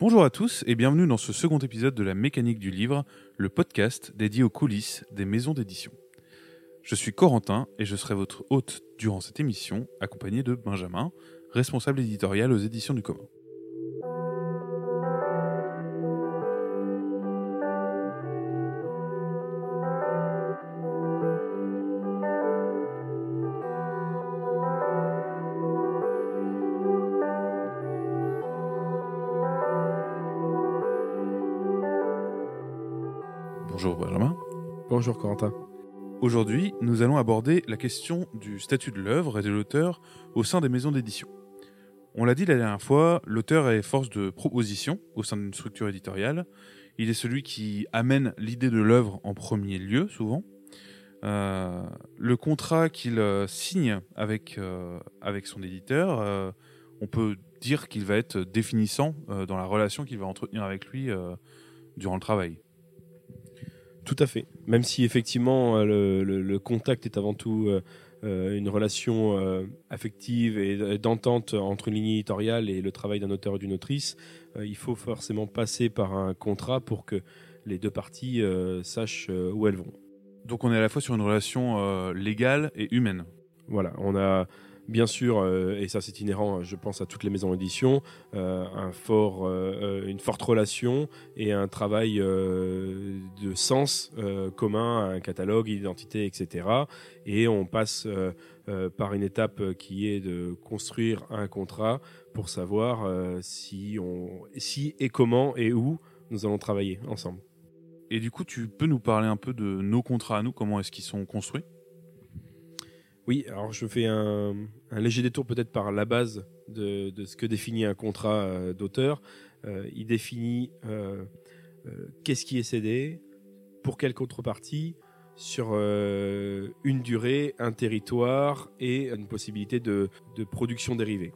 Bonjour à tous et bienvenue dans ce second épisode de la mécanique du livre, le podcast dédié aux coulisses des maisons d'édition. Je suis Corentin et je serai votre hôte durant cette émission, accompagné de Benjamin, responsable éditorial aux éditions du commun. Bonjour Corentin. Aujourd'hui, nous allons aborder la question du statut de l'œuvre et de l'auteur au sein des maisons d'édition. On l'a dit la dernière fois, l'auteur est force de proposition au sein d'une structure éditoriale. Il est celui qui amène l'idée de l'œuvre en premier lieu, souvent. Euh, le contrat qu'il euh, signe avec, euh, avec son éditeur, on peut dire qu'il va être définissant dans la relation qu'il va entretenir avec lui durant le travail. Tout à fait. Même si effectivement euh, le, le- le contact est avant tout euh, euh, une relation euh, affective et d'entente entre une ligne éditoriale et le travail d'un auteur et d'une autrice, euh, il faut forcément passer par un contrat pour que les deux parties sachent où elles vont. Donc on est à la fois sur une relation légale et humaine. Voilà, on a bien sûr, euh, et ça c'est inhérent, je pense à toutes les maisons d'édition, euh, un fort, euh, une forte relation et un travail de sens commun, un catalogue, identité, etc. Et on passe par une étape qui est de construire un contrat pour savoir si, on, si et comment et où nous allons travailler ensemble. Et du coup, tu peux nous parler un peu de nos contrats à nous, comment est-ce qu'ils sont construits? Oui, alors je fais un, léger détour peut-être par la base de, ce que définit un contrat euh, d'auteur. Euh, il définit euh, qu'est-ce qui est cédé, pour quelle contrepartie, sur une durée, un territoire et une possibilité de, production dérivée.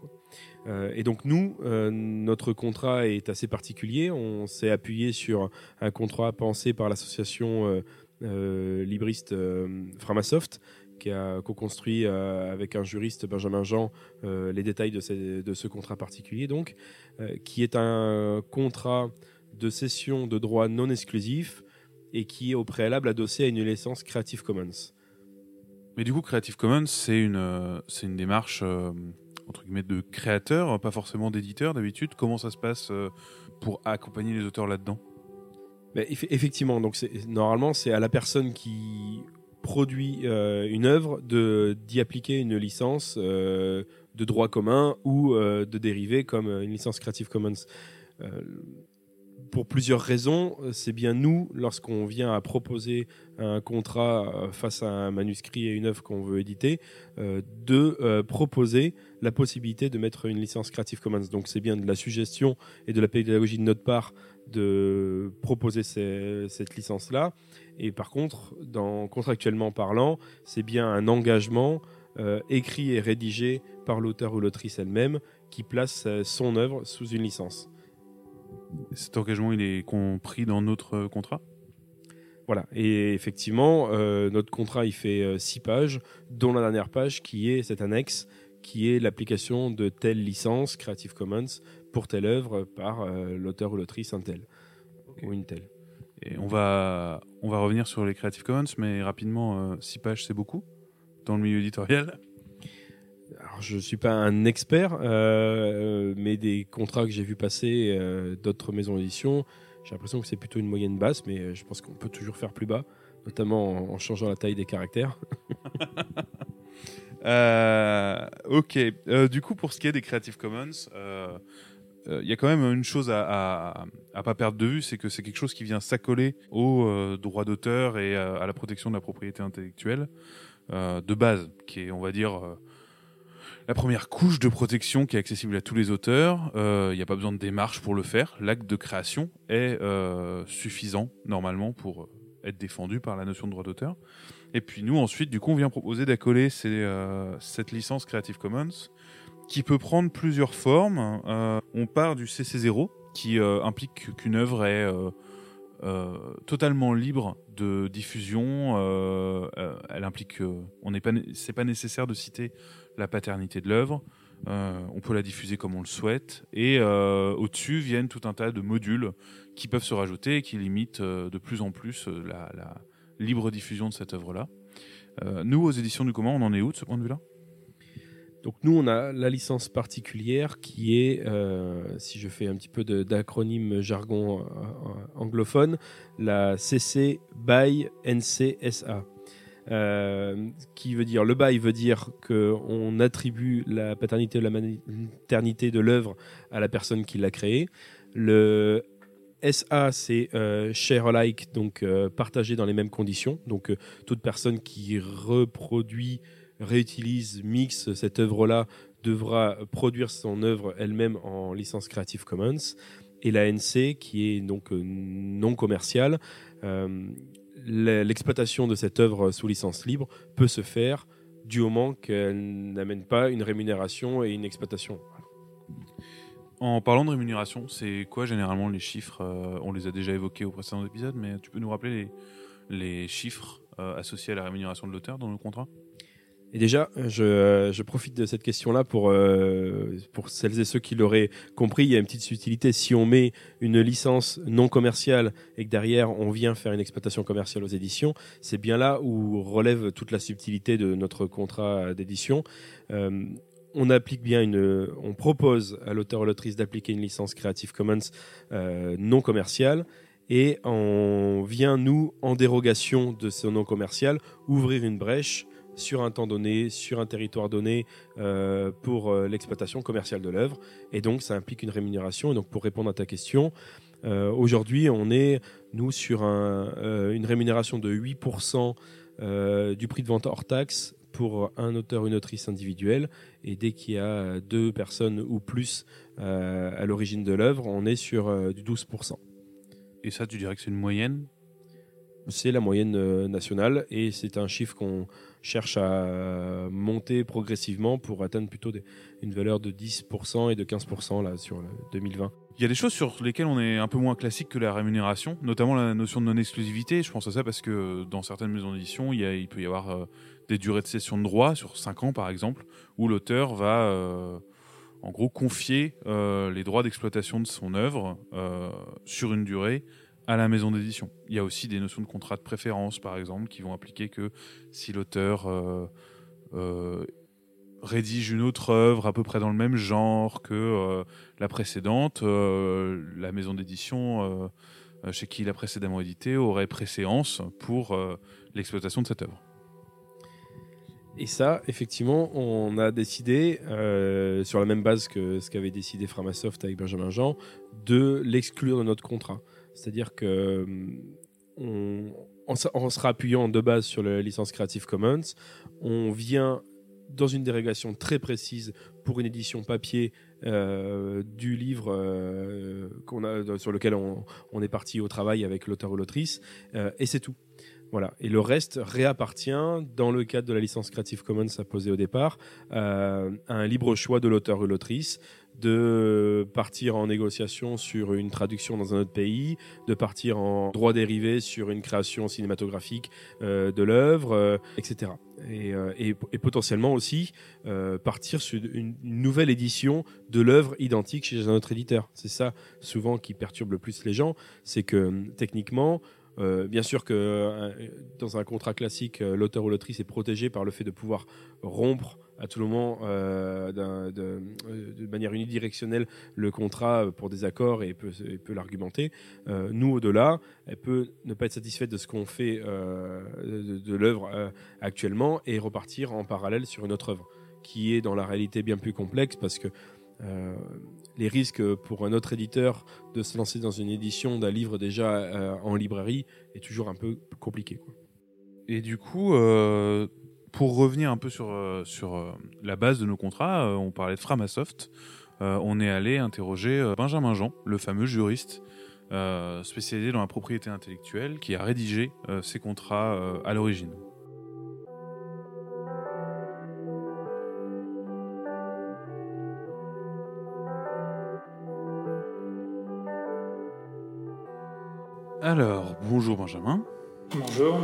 et donc nous, notre contrat est assez particulier. On s'est appuyé sur un contrat pensé par l'association libriste Framasoft qui a co-construit euh, avec un juriste, Benjamin Jean, euh, les détails de, ces- de ce contrat particulier, donc, euh, qui est un contrat de cession de droits non exclusifs et qui est au préalable adossé à une licence Creative Commons. Mais du coup, Creative Commons, c'est une, c'est une démarche euh, entre guillemets de créateur, pas forcément d'éditeur d'habitude. Comment ça se passe euh, pour accompagner les auteurs là-dedans? Mais eff- effectivement, donc normalement, c'est à la personne qui produit euh, une œuvre d'y appliquer une licence euh, de droit commun ou euh, de dérivé comme une licence Creative Commons. Pour plusieurs raisons, c'est bien nous, lorsqu'on vient à proposer un contrat face à un manuscrit et une œuvre qu'on veut éditer, de proposer la possibilité de mettre une licence Creative Commons. Donc c'est bien de la suggestion et de la pédagogie de notre part de proposer cette licence-là. Et par contre, dans, contractuellement parlant, c'est bien un engagement euh, écrit et rédigé par l'auteur ou l'autrice elle-même qui place euh, son œuvre sous une licence. Cet engagement, il est compris dans notre euh, contrat? Voilà. Et effectivement, euh, notre contrat, il fait euh, six pages, dont la dernière page qui est cette annexe, qui est l'application de telle licence Creative Commons pour telle œuvre par euh, l'auteur ou l'autrice un tel ou une telle. Et on va, on va revenir sur les Creative Commons, mais rapidement, 6 pages, c'est beaucoup dans le milieu éditorial? Alors, je suis pas un expert, euh, mais des contrats que j'ai vu passer euh, d'autres maisons d'édition, j'ai l'impression que c'est plutôt une moyenne basse, mais euh, je pense qu'on peut toujours faire plus bas, notamment en, en changeant la taille des caractères. Euh, ok. Euh, du coup, pour ce qui est des Creative Commons, euh, il y a quand même une chose à, à, pas perdre de vue, c'est que c'est quelque chose qui vient s'accoler aux euh, droits d'auteur et à la protection de la propriété intellectuelle euh, de base, qui est, on va dire, la première couche de protection qui est accessible à tous les auteurs. Il n'y a pas besoin de démarche pour le faire. L'acte de création est suffisant normalement pour être défendu par la notion de droit d'auteur. Et puis nous ensuite, du coup, on vient proposer d'accoler cette licence Creative Commons qui peut prendre plusieurs formes. Euh, on part du CC0 qui euh, implique qu'une œuvre est euh, totalement libre de diffusion. elle implique que on n'est pas, pas nécessaire de citer la paternité de l'œuvre. on peut la diffuser comme on le souhaite. Et au-dessus viennent tout un tas de modules qui peuvent se rajouter et qui limitent de plus en plus la, libre diffusion de cette œuvre-là. nous, aux éditions du commun, on en est où de ce point de vue-là? Donc nous, on a la licence particulière qui est, euh, si je fais un petit peu d'acronyme jargon euh, anglophone, la CC BY NCSA. Euh, qui veut dire le bail veut dire qu'on attribue la paternité ou la maternité de l'œuvre à la personne qui l'a créée. Le SA, c'est share alike, donc partagé dans les mêmes conditions. Donc toute personne qui reproduit réutilise, mixe cette œuvre-là, devra produire son œuvre elle-même en licence Creative Commons. Et la NC, qui est donc euh, non commerciale, euh, l'exploitation de cette œuvre sous licence libre peut se faire du moment qu'elle n'amène pas une rémunération et une exploitation. En parlant de rémunération, c'est quoi généralement les chiffres euh, On les a déjà évoqués au précédent épisode, mais tu peux nous rappeler les, les chiffres associés à la rémunération de l'auteur dans le contrat et déjà, je, profite de cette question-là pour, euh, pour celles et ceux qui l'auraient compris. Il y a une petite subtilité. Si on met une licence non commerciale et que derrière on vient faire une exploitation commerciale aux éditions, c'est bien là où relève toute la subtilité de notre contrat d'édition. Euh, on applique bien une, on propose à l'auteur ou l'autrice d'appliquer une licence Creative Commons euh, non commerciale et on vient nous en dérogation de ce non commercial ouvrir une brèche sur un temps donné, sur un territoire donné, euh, pour euh, l'exploitation commerciale de l'œuvre. Et donc, ça implique une rémunération. Et donc, pour répondre à ta question, euh, aujourd'hui, on est, nous, sur une rémunération de 8% du prix de vente hors taxe pour un auteur ou une autrice individuelle. Et dès qu'il y a deux personnes ou plus à l'origine de l'œuvre, on est sur du 12%. Et ça, tu dirais que c'est une moyenne? C'est la moyenne nationale et c'est un chiffre qu'on cherche à monter progressivement pour atteindre plutôt une valeur de 10% et de 15% là, sur 2020. Il y a des choses sur lesquelles on est un peu moins classique que la rémunération, notamment la notion de non-exclusivité. Je pense à ça parce que dans certaines maisons d'édition, il, peut y avoir euh, des durées de cession de droit sur 5 ans par exemple, où l'auteur va euh, en gros confier euh, les droits d'exploitation de son œuvre sur une durée à la maison d'édition. Il y a aussi des notions de contrat de préférence, par exemple, qui vont appliquer que si l'auteur euh, euh, rédige une autre œuvre à peu près dans le même genre que euh, la précédente, la maison d'édition chez qui il a précédemment édité aurait préséance pour l'exploitation de cette œuvre. Et ça, effectivement, on a décidé, sur la même base que ce qu'avait décidé Framasoft avec Benjamin Jean, de l'exclure de notre contrat. C'est-à-dire que on, en, se rappuyant de base sur la licence Creative Commons, on vient dans une dérogation très précise pour une édition papier euh, du livre euh, a, sur lequel on, est parti au travail avec l'auteur ou l'autrice, euh, et c'est tout. Voilà. Et le reste réappartient, dans le cadre de la licence Creative Commons apposée au départ, à un libre choix de l'auteur ou l'autrice de partir en négociation sur une traduction dans un autre pays, de partir en droit dérivé sur une création cinématographique euh, de l'œuvre, euh, etc. Euh, et, potentiellement aussi partir sur une, nouvelle édition de l'œuvre identique chez un autre éditeur. C'est ça souvent qui perturbe le plus les gens, c'est que techniquement, bien sûr que dans un contrat classique, l'auteur ou l'autrice est protégé par le fait de pouvoir rompre à tout moment euh, de, euh, manière unidirectionnelle le contrat pour des accords et peut, l'argumenter. Euh, nous, au-delà, elle peut ne pas être satisfaite de ce qu'on fait de, de l'œuvre actuellement et repartir en parallèle sur une autre œuvre qui est dans la réalité bien plus complexe parce que les risques pour un autre éditeur de se lancer dans une édition d'un livre déjà en librairie est toujours un peu compliqué. Et du coup, pour revenir un peu sur, euh, sur euh, la base de nos contrats, euh, on parlait de Framasoft. on est allé interroger Benjamin Jean, le fameux juriste spécialisé dans la propriété intellectuelle, qui a rédigé ces contrats à l'origine. Alors, bonjour Benjamin. Bonjour.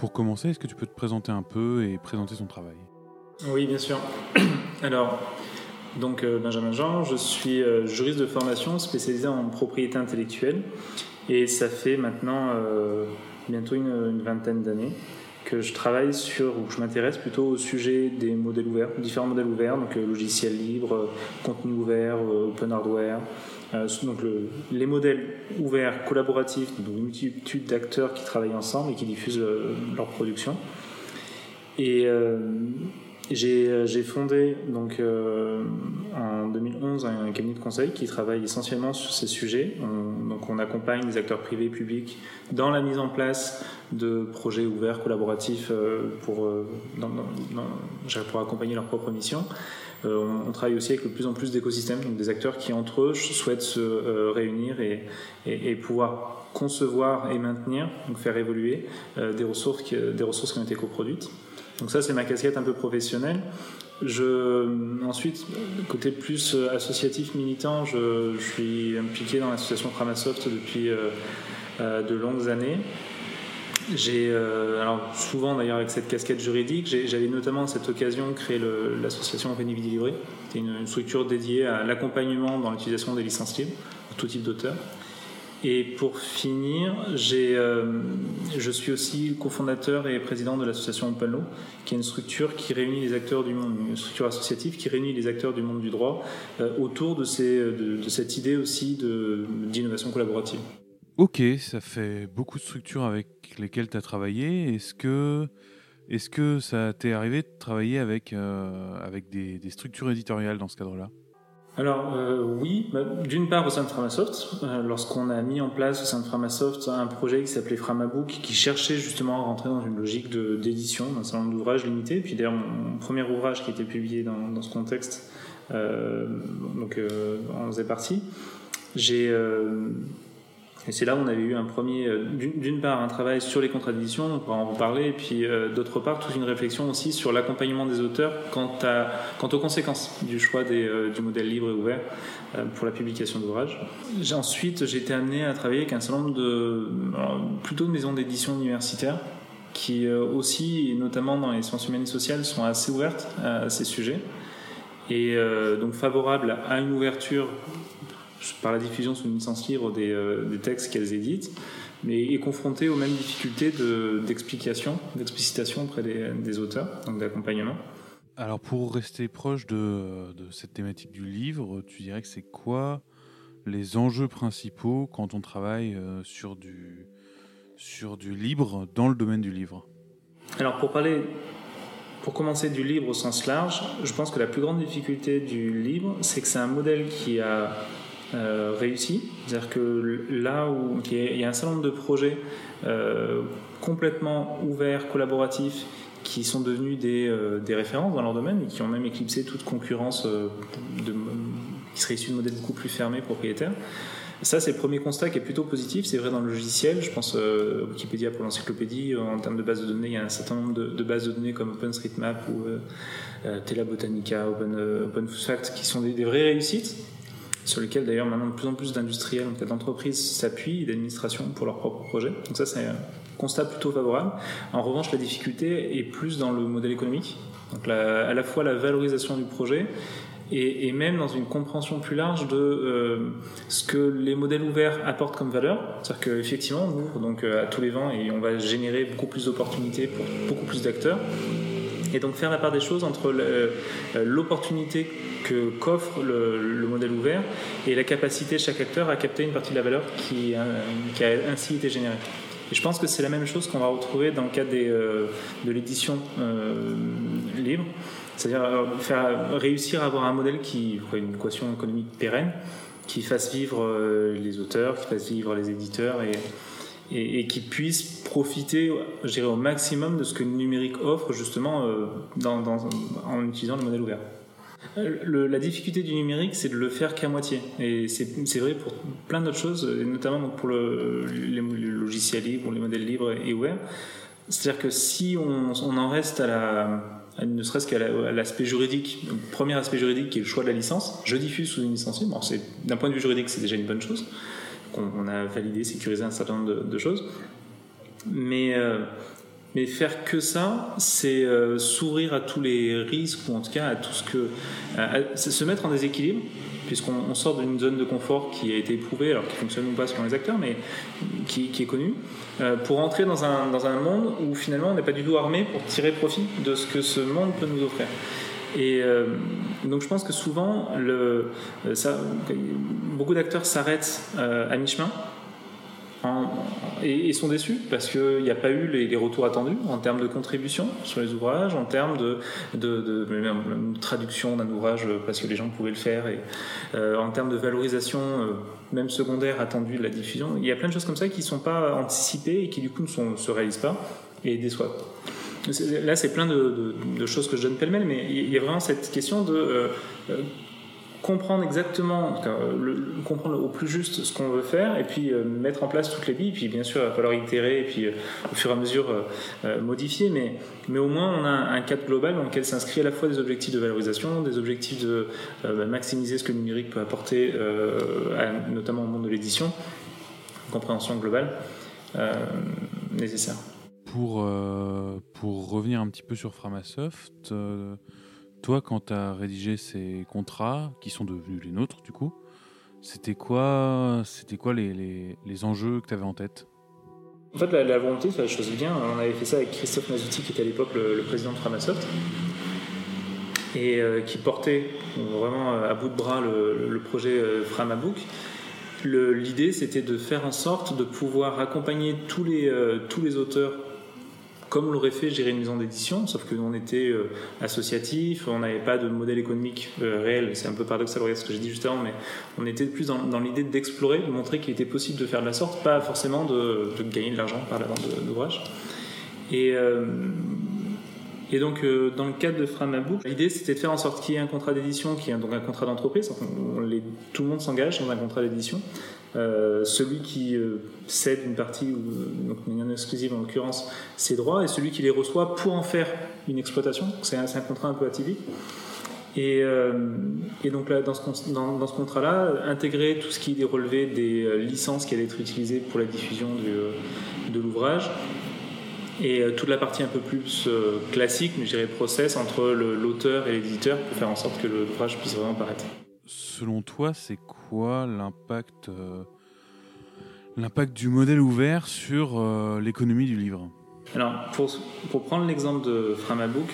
Pour commencer, est-ce que tu peux te présenter un peu et présenter ton travail? Oui, bien sûr. Alors, Donc Benjamin Jean, je suis juriste de formation spécialisé en propriété intellectuelle et ça fait maintenant bientôt une, vingtaine d'années que je travaille sur, ou je m'intéresse plutôt au sujet des modèles ouverts, différents modèles ouverts, donc logiciels libres, contenu ouvert, open hardware, donc les modèles ouverts, collaboratifs, donc une multitude d'acteurs qui travaillent ensemble et qui diffusent leur production. Et euh, j'ai fondé donc euh, en 2011 un cabinet de conseil qui travaille essentiellement sur ces sujets. On, donc on accompagne les acteurs privés et publics dans la mise en place de projets ouverts collaboratifs euh, pour, pour accompagner leur propre mission. On, travaille aussi avec de plus en plus d'écosystèmes, donc des acteurs qui entre eux souhaitent se réunir et, pouvoir concevoir et maintenir, donc faire évoluer des ressources qui, des ressources qui ont été coproduites. Donc ça, c'est ma casquette un peu professionnelle. Je, ensuite, côté plus euh, associatif, militant, je, suis impliqué dans l'association Framasoft depuis euh, euh, de longues années. J'ai, alors souvent d'ailleurs avec cette casquette juridique, j'avais notamment à cette occasion créé l'association Veni Vidi Libre. C'était une, une, structure dédiée à l'accompagnement dans l'utilisation des licences libres pour tout type d'auteur. Et pour finir, euh, je suis aussi cofondateur et président de l'association Open qui est une structure qui réunit les acteurs du monde, une structure associative qui réunit les acteurs du monde du droit euh, autour de, ces, de, cette idée aussi d'innovation collaborative. Ok, ça fait beaucoup de structures avec lesquelles tu as travaillé. Est-ce que, est que ça t'est arrivé de travailler avec, euh, avec des, structures éditoriales dans ce cadre-là? Alors euh, oui, bah, d'une part au sein de Framasoft, euh, lorsqu'on a mis en place au sein de Framasoft un projet qui s'appelait Framabook, qui cherchait justement à rentrer dans une logique d'édition d'un certain nombre d'ouvrages limités. Puis d'ailleurs mon, premier ouvrage qui a été publié dans, dans ce contexte, donc en faisait partie. J'ai et c'est là où on avait eu un premier, euh, d'une part, un travail sur les contradictions, on pourra en reparler, et puis euh, d'autre part, toute une réflexion aussi sur l'accompagnement des auteurs quant, aux conséquences du choix euh, du modèle libre et ouvert pour la publication d'ouvrages. Ensuite, j'ai été amené à travailler avec un certain nombre de, plutôt de maisons d'édition universitaires, qui aussi, notamment dans les sciences humaines et sociales, sont assez ouvertes à ces sujets et donc favorables à une ouverture par la diffusion sous une licence libre des, euh, des textes qu'elles éditent, mais est confrontée aux mêmes difficultés d'explication, d'explicitation auprès des, des, auteurs, donc d'accompagnement. Alors pour rester proche de, de, cette thématique du livre, tu dirais que c'est quoi les enjeux principaux quand on travaille euh, sur du, sur du libre dans le domaine du livre? Alors pour parler pour commencer du libre au sens large, je pense que la plus grande difficulté du livre, c'est que c'est un modèle qui a euh, réussi. C'est-à-dire que là où il y a un certain nombre de projets euh, complètement ouverts, collaboratifs, qui sont devenus des, euh, des, références dans leur domaine et qui ont même éclipsé toute concurrence qui serait issue de modèles beaucoup plus fermés, propriétaires. Ça, c'est le premier constat qui est plutôt positif. C'est vrai dans le logiciel. Je pense euh, Wikipédia pour l'encyclopédie. En termes de bases de données, il y a un certain nombre de, bases de données comme OpenStreetMap ou euh, Tela Botanica, Open, OpenFact qui sont des vraies réussites sur lesquels d'ailleurs maintenant de plus en plus d'industriels, en d'entreprises s'appuient d'administrations pour leurs propres projets. Donc ça c'est un constat plutôt favorable. En revanche, la difficulté est plus dans le modèle économique, donc à la fois la valorisation du projet et, même dans une compréhension plus large de euh, ce que les modèles ouverts apportent comme valeur. C'est-à-dire qu'effectivement, on ouvre donc euh, à tous les vents et on va générer beaucoup plus d'opportunités pour beaucoup plus d'acteurs. Et donc faire la part des choses entre euh, l'opportunité que qu'offre le, modèle ouvert et la capacité de chaque acteur à capter une partie de la valeur qui, a ainsi été générée. Et je pense que c'est la même chose qu'on va retrouver dans le cadre euh, de l'édition euh, libre, c'est-à-dire réussir à avoir un modèle qui, une équation économique pérenne, qui fasse vivre les auteurs, qui fasse vivre les éditeurs et, et, qui puisse profiter, au maximum de ce que le numérique offre justement euh, en utilisant le modèle ouvert. Le, la difficulté du numérique, c'est de le faire qu'à moitié. Et c'est vrai pour plein d'autres choses, notamment pour le, les, logiciels libres, les modèles libres et ouverts. C'est-à-dire que si on, en reste à ne serait-ce qu'à l'aspect juridique, le premier aspect juridique qui est le choix de la licence, je diffuse sous une licence libre. D'un point de vue juridique, c'est déjà une bonne chose on, a validé, sécurisé un certain nombre de, choses. Mais euh, mais faire que ça, c'est euh, s'ouvrir à tous les risques, ou en tout cas à tout ce que. c'est se mettre en déséquilibre, puisqu'on sort d'une zone de confort qui a été éprouvée, alors qui fonctionne ou pas selon les acteurs, mais qui, qui est connue, euh, pour entrer dans un, dans un monde où finalement on n'est pas du tout armé pour tirer profit de ce que ce monde peut nous offrir. Et euh, donc je pense que souvent, ça, beaucoup d'acteurs s'arrêtent à mi-chemin et, sont déçus parce qu'il n'y a pas eu les, retours attendus en termes de contribution sur les ouvrages, en termes de, traduction d'un ouvrage parce que les gens pouvaient le faire, et euh, en termes de valorisation, euh, même secondaire attendue de la diffusion. Il y a plein de choses comme ça qui ne sont pas anticipées et qui du coup ne se réalisent pas et déçoivent. Là, c'est plein de, choses que je donne pêle-mêle, mais il y a vraiment cette question de euh, comprendre exactement, comprendre au plus juste ce qu'on veut faire, et puis euh, mettre en place toutes les billes. Puis bien sûr, il va falloir itérer, et puis euh, au fur et à mesure euh, modifier. Mais, mais au moins, on a un cadre global dans lequel s'inscrit à la fois des objectifs de valorisation, des objectifs de bah, maximiser ce que le numérique peut apporter, notamment au monde de l'édition, compréhension globale nécessaire. Pour, pour revenir un petit peu sur Framasoft, toi, quand tu as rédigé ces contrats, qui sont devenus les nôtres, du coup, c'était quoi, c'était quoi les, les, enjeux que tu avais en tête? En fait, la, volonté, c'est la chose bien. On avait fait ça avec Christophe Mazuti, qui était à l'époque le, président de Framasoft, et euh, qui portait vraiment euh, à bout de bras le, projet euh, Framabook. L'idée, c'était de faire en sorte de pouvoir accompagner tous les, tous les auteurs comme l'aurait fait gérer une maison d'édition, sauf que qu'on était euh, associatif, on n'avait pas de modèle économique euh, réel, c'est un peu paradoxal regarde ce que j'ai dit juste avant, mais on était plus dans, l'idée d'explorer, de montrer qu'il était possible de faire de la sorte, pas forcément de, gagner de l'argent par la vente d'ouvrages. Et, euh, donc, dans le cadre de Framabook, l'idée c'était de faire en sorte qu'il y ait un contrat d'édition, qui est donc un contrat d'entreprise, tout le monde s'engage dans un contrat d'édition, euh, celui qui euh, cède une partie, ou donc une exclusive en l'occurrence, ses droits, et celui qui les reçoit pour en faire une exploitation. C'est un, contrat un peu atypique. Et, euh, donc là, dans ce, contrat-là, intégrer tout ce qui est relevé des licences qui allaient être utilisées pour la diffusion de l'ouvrage, et toute la partie un peu plus classique, mais je dirais process, entre l'auteur et l'éditeur pour faire en sorte que l'ouvrage puisse vraiment paraître selon toi, c'est quoi l'impact euh, du modèle ouvert sur euh, l'économie du livre? Alors, pour, pour prendre l'exemple de Framabook,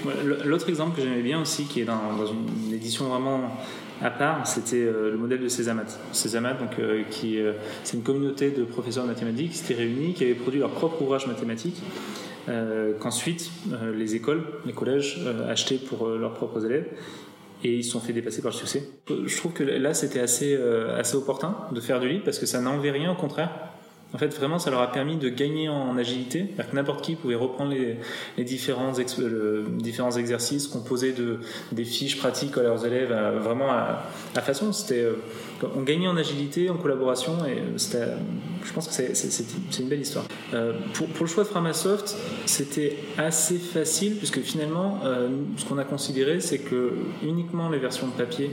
l'autre exemple que j'aimais bien aussi, qui est dans, une édition vraiment à part, c'était euh, le modèle de Césamat. Césamat, donc, c'est une communauté de professeurs de mathématiques qui s'étaient réunis, qui avaient produit leur propre ouvrage mathématique, qu'ensuite les écoles, les collèges achetaient pour leurs propres élèves et ils se sont fait dépasser par le succès. Je trouve que là, c'était assez, euh, assez opportun de faire du livre parce que ça n'enlevait rien, au contraire. En fait, vraiment, ça leur a permis de gagner en agilité. Que n'importe qui pouvait reprendre les, différents, exercices, composer de, des fiches pratiques à leurs élèves, euh, vraiment à, façon. C'était, euh, on gagnait en agilité, en collaboration, et je pense que c'est, une belle histoire. pour, pour, le choix de Framasoft, c'était assez facile, puisque finalement, ce qu'on a considéré, c'est que uniquement les versions de papier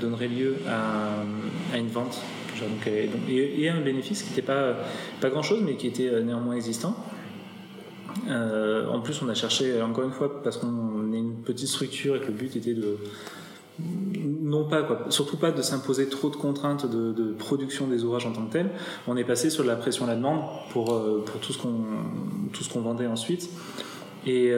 donneraient lieu à une vente et, un bénéfice qui n'était pas, pas grand-chose, mais qui était euh, néanmoins existant. Euh, en plus, on a cherché, encore une fois, parce qu'on est une petite structure et que le but était de. Non pas, surtout pas de s'imposer trop de contraintes de, production des ouvrages en tant que tel. On est passé sur la pression à la demande pour, euh, pour tout ce qu'on vendait ensuite. Et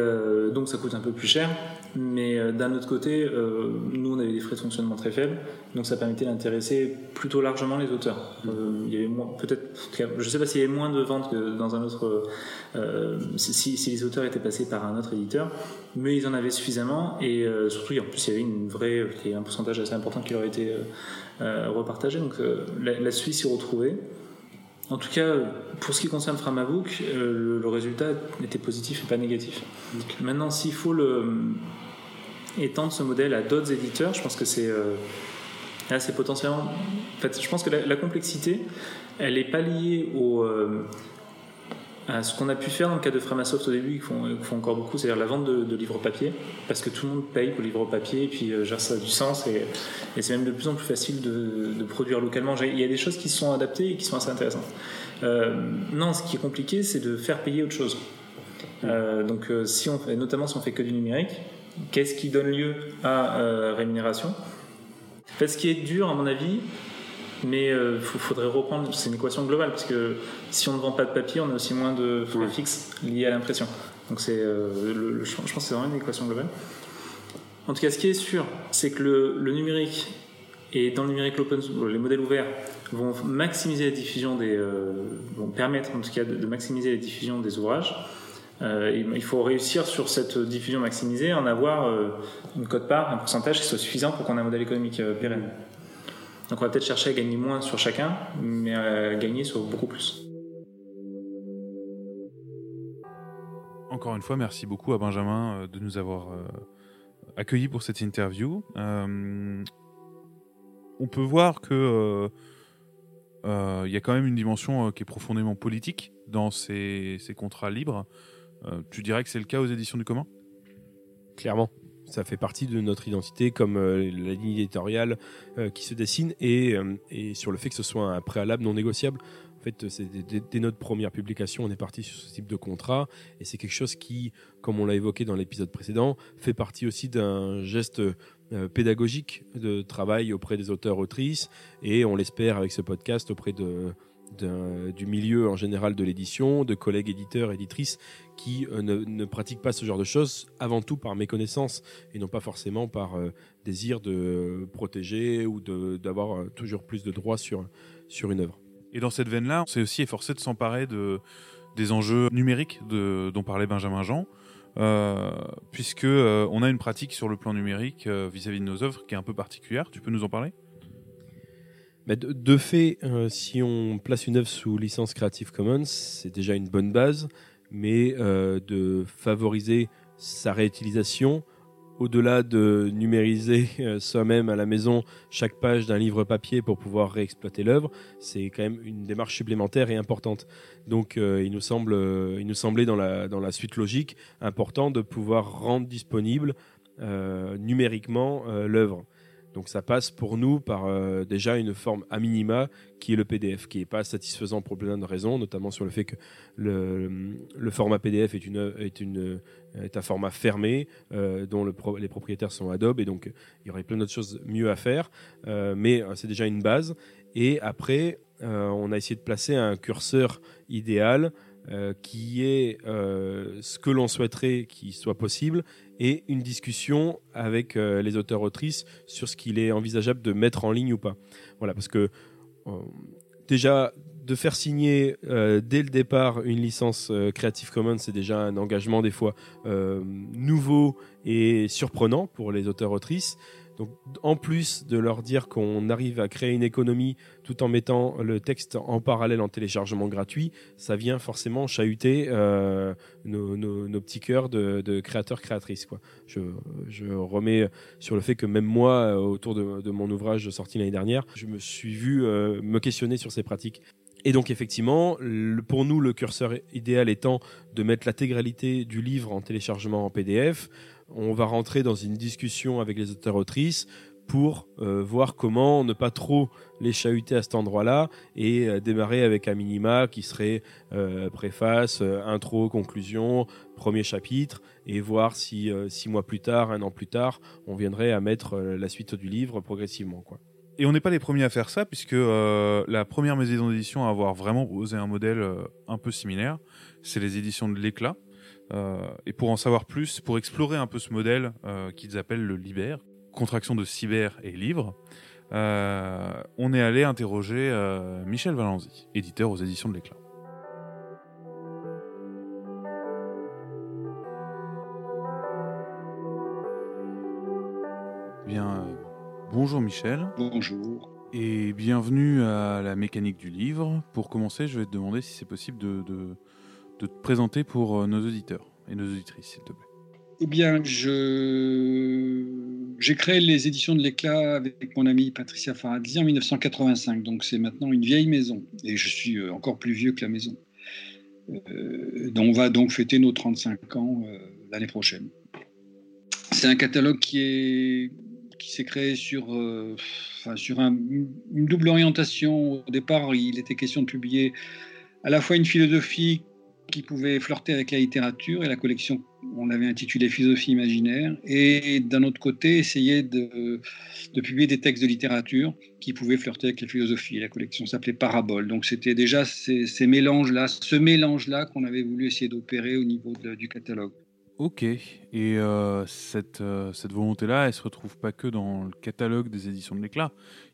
donc ça coûte un peu plus cher. Mais euh, d'un autre côté, euh, nous, on avait des frais de fonctionnement très faibles, donc ça permettait d'intéresser plutôt largement les auteurs. Euh, il y avait peut-être, je ne sais pas s'il y avait moins de ventes que dans un autre, si, si, les auteurs étaient passés par un autre éditeur, mais ils en avaient suffisamment, et surtout, en plus, il y avait une vraie, il y avait un pourcentage assez important qui leur a été repartagé, donc la, la Suisse s'y retrouvait. En tout cas, pour ce qui concerne Framabook, le, le, résultat était positif et pas négatif. Maintenant, s'il faut le, étendre ce modèle à d'autres éditeurs, je pense que c'est euh, c'est potentiellement. En fait, je pense que la, complexité, elle n'est pas liée au, euh, à ce qu'on a pu faire dans le cas de Framasoft au début, qui font, font encore beaucoup, c'est-à-dire la vente de, livres papier, parce que tout le monde paye pour livres papier, et puis euh, ça a du sens, et, et c'est même de plus en plus facile de, produire localement. Il y a des choses qui sont adaptées et qui sont assez intéressantes. non, ce qui est compliqué, c'est de faire payer autre chose. donc, si on fait, notamment si on fait que du numérique, qu'est-ce qui donne lieu à rémunération? En fait, ce qui est dur, à mon avis, mais il faudrait reprendre, c'est une équation globale, parce que si on ne vend pas de papier, on a aussi moins de frais fixes liés à l'impression. Donc c'est, je pense que c'est vraiment une équation globale. En tout cas, ce qui est sûr, c'est que le, numérique et dans le numérique open, les modèles ouverts vont maximiser la diffusion des, euh, vont permettre en tout cas de, maximiser la diffusion des ouvrages. Euh, il faut réussir sur cette diffusion maximisée, en avoir euh, une cote-part, un pourcentage qui soit suffisant pour qu'on ait un modèle économique pérenne. Donc on va peut-être chercher à gagner moins sur chacun, mais à gagner sur beaucoup plus. Encore une fois, merci beaucoup à Benjamin de nous avoir accueilli pour cette interview. Euh, on peut voir que euh, euh, il y a quand même une dimension qui est profondément politique dans ces, contrats libres. Tu dirais que c'est le cas aux éditions du commun? Clairement ça fait partie de notre identité comme la ligne éditoriale qui se dessine et, sur le fait que ce soit un préalable non négociable. En fait, dès, notre première publication, on est parti sur ce type de contrat, et c'est quelque chose qui, comme on l'a évoqué dans l'épisode précédent, fait partie aussi d'un geste euh, pédagogique de travail auprès des auteurs-autrices, et on l'espère avec ce podcast auprès du milieu en général de l'édition, de collègues éditeurs, éditrices qui euh, ne, pratiquent pas ce genre de choses, avant tout par méconnaissance et non pas forcément par euh, désir de protéger ou d'avoir toujours plus de droits sur, sur une œuvre. Et dans cette veine-là, on s'est aussi efforcé de s'emparer de, des enjeux numériques de, dont parlait Benjamin Jean, euh, puisque euh, on a une pratique sur le plan numérique euh, vis-à-vis de nos œuvres qui est un peu particulière. Tu peux nous en parler? De, de, fait, si on place une œuvre sous licence Creative Commons, c'est déjà une bonne base, mais de favoriser sa réutilisation au-delà de numériser euh, soi-même à la maison chaque page d'un livre papier pour pouvoir réexploiter l'œuvre, c'est quand même une démarche supplémentaire et importante. Donc euh, il, nous euh, semblait dans la, dans la suite logique important de pouvoir rendre disponible numériquement l'œuvre. Donc ça passe pour nous par euh, déjà une forme à minima qui est le PDF, qui n'est pas satisfaisant pour plein de raisons, notamment sur le fait que le, format PDF est, est, est un format fermé euh, dont le les propriétaires sont Adobe et donc il y aurait plein d'autres choses mieux à faire, euh, mais c'est déjà une base. Et après, on a essayé de placer un curseur idéal qui est ce que l'on souhaiterait qu'il soit possible et une discussion avec euh, les auteurs-autrices sur ce qu'il est envisageable de mettre en ligne ou pas. Voilà, parce que euh, déjà, de faire signer euh, dès le départ une licence Creative Commons, c'est déjà un engagement des fois nouveau et surprenant pour les auteurs-autrices. Donc, en plus de leur dire qu'on arrive à créer une économie tout en mettant le texte en parallèle en téléchargement gratuit, ça vient forcément chahuter euh, nos, petits cœurs de, créateurs-créatrices. Je, je, remets sur le fait que même moi, autour de, mon ouvrage sorti l'année dernière, je me suis vu euh, me questionner sur ces pratiques. Et donc effectivement, pour nous, le curseur idéal étant de mettre l'intégralité du livre en téléchargement en PDF, on va rentrer dans une discussion avec les auteurs-autrices pour euh, voir comment ne pas trop les chahuter à cet endroit-là et euh, démarrer avec un minima qui serait euh, préface, intro, conclusion, premier chapitre et voir si six mois plus tard, un an plus tard, on viendrait à mettre la suite du livre progressivement. Quoi. Et on n'est pas les premiers à faire ça puisque la première maison d'édition à avoir vraiment osé un modèle un peu similaire, c'est les éditions de l'éclat et pour en savoir plus, pour explorer un peu ce modèle euh, qu'ils appellent le Liber, contraction de cyber et livre, euh, on est allé interroger Michel Valenzi, éditeur aux éditions de l'Éclat. Bien, bonjour Michel. Bonjour. Et bienvenue à la mécanique du livre. Pour commencer, je vais te demander si c'est possible de de te présenter pour euh, nos auditeurs et nos auditrices, s'il te plaît. Eh bien, je... j'ai créé les éditions de l'éclat avec mon amie Patricia Faradzi en 1985, donc c'est maintenant une vieille maison, et je suis euh, encore plus vieux que la maison. Euh, dont on va donc fêter nos 35 ans euh, l'année prochaine. C'est un catalogue qui est qui s'est créé sur, enfin, sur un, une double orientation. Au départ, il était question de publier à la fois une philosophie qui pouvait flirter avec la littérature et la collection, on l'avait intitulée Philosophie imaginaire, et d'un autre côté, essayer de, de, publier des textes de littérature qui pouvaient flirter avec la philosophie. La collection s'appelait Parabole. Donc c'était déjà ces, mélanges-là, ce mélange-là qu'on avait voulu essayer d'opérer au niveau du catalogue. Ok, et euh, cette, euh, cette volonté-là, elle se retrouve pas que dans le catalogue des éditions de l'éclat.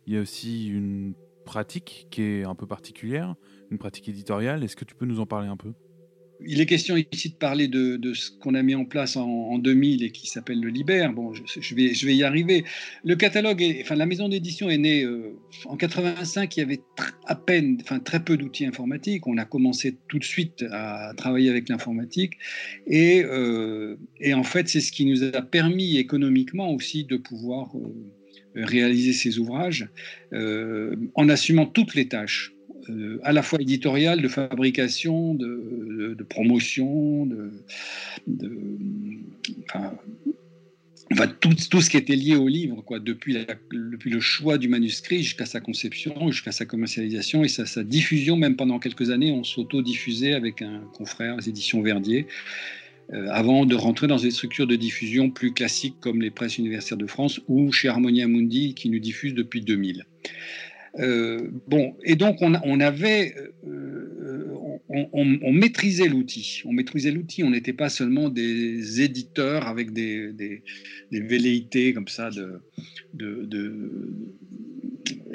Il y a aussi une pratique qui est un peu particulière, une pratique éditoriale. Est-ce que tu peux nous en parler un peu? Il est question ici de parler de, ce qu'on a mis en place en, 2000 et qui s'appelle le Liber. Bon, je, vais, y arriver. Le catalogue, enfin la maison d'édition est née euh, en 85. Il y avait à peine, enfin très peu d'outils informatiques. On a commencé tout de suite à travailler avec l'informatique et, euh, en fait c'est ce qui nous a permis économiquement aussi de pouvoir euh, réaliser ces ouvrages en assumant toutes les tâches. Euh, à la fois éditoriale, de fabrication, de, promotion, de, tout, ce qui était lié au livre, quoi, depuis, le choix du manuscrit jusqu'à sa conception, jusqu'à sa commercialisation et sa, sa, diffusion. Même pendant quelques années, on s'auto-diffusait avec un confrère, les éditions Verdier, euh, avant de rentrer dans des structures de diffusion plus classiques comme les presses universitaires de France ou chez Harmonia Mundi qui nous diffuse depuis 2000. Euh, bon, et donc on, avait, euh, on, maîtrisait l'outil. On maîtrisait l'outil. On n'était pas seulement des éditeurs avec des, velléités comme ça de,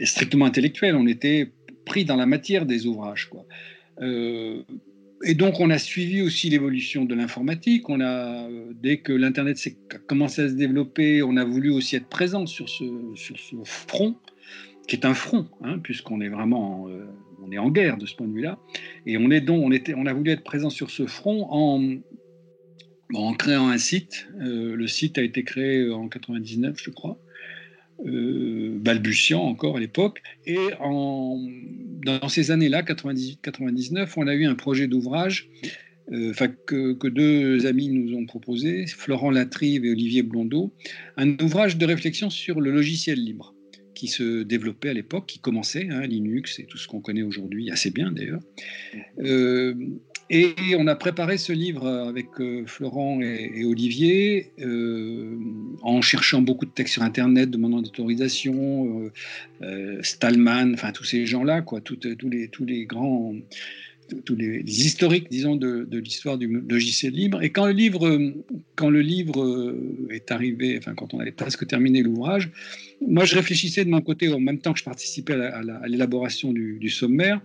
strictement intellectuelles. On était pris dans la matière des ouvrages, quoi. Euh, et donc, on a suivi aussi l'évolution de l'informatique. On a, dès que l'Internet a commencé à se développer, on a voulu aussi être présent sur ce front qui est un front, hein, puisqu'on est vraiment euh, on est en guerre de ce point de vue-là. Et on, est donc, on, a voulu être présent sur ce front en, en créant un site. Euh, le site a été créé en 99, je crois, euh, balbutiant encore à l'époque. Et en, dans ces années-là, 98-99, on a eu un projet d'ouvrage que, que, deux amis nous ont proposé, Florent Latrive et Olivier Blondeau, un ouvrage de réflexion sur le logiciel libre qui se développait à l'époque, qui commençait, hein, Linux et tout ce qu'on connaît aujourd'hui, assez bien d'ailleurs. Euh, et on a préparé ce livre avec euh, Florent et, Olivier euh, en cherchant beaucoup de textes sur Internet, demandant d'autorisation, Stallman, enfin tous ces gens-là, quoi, tous les, tous les grands tous les, historiques, disons, de, l'histoire du logiciel libre. Et quand le livre, quand le livre est arrivé, enfin, quand on avait presque terminé l'ouvrage, moi, je réfléchissais de mon côté, en même temps que je participais à l'élaboration du, sommaire,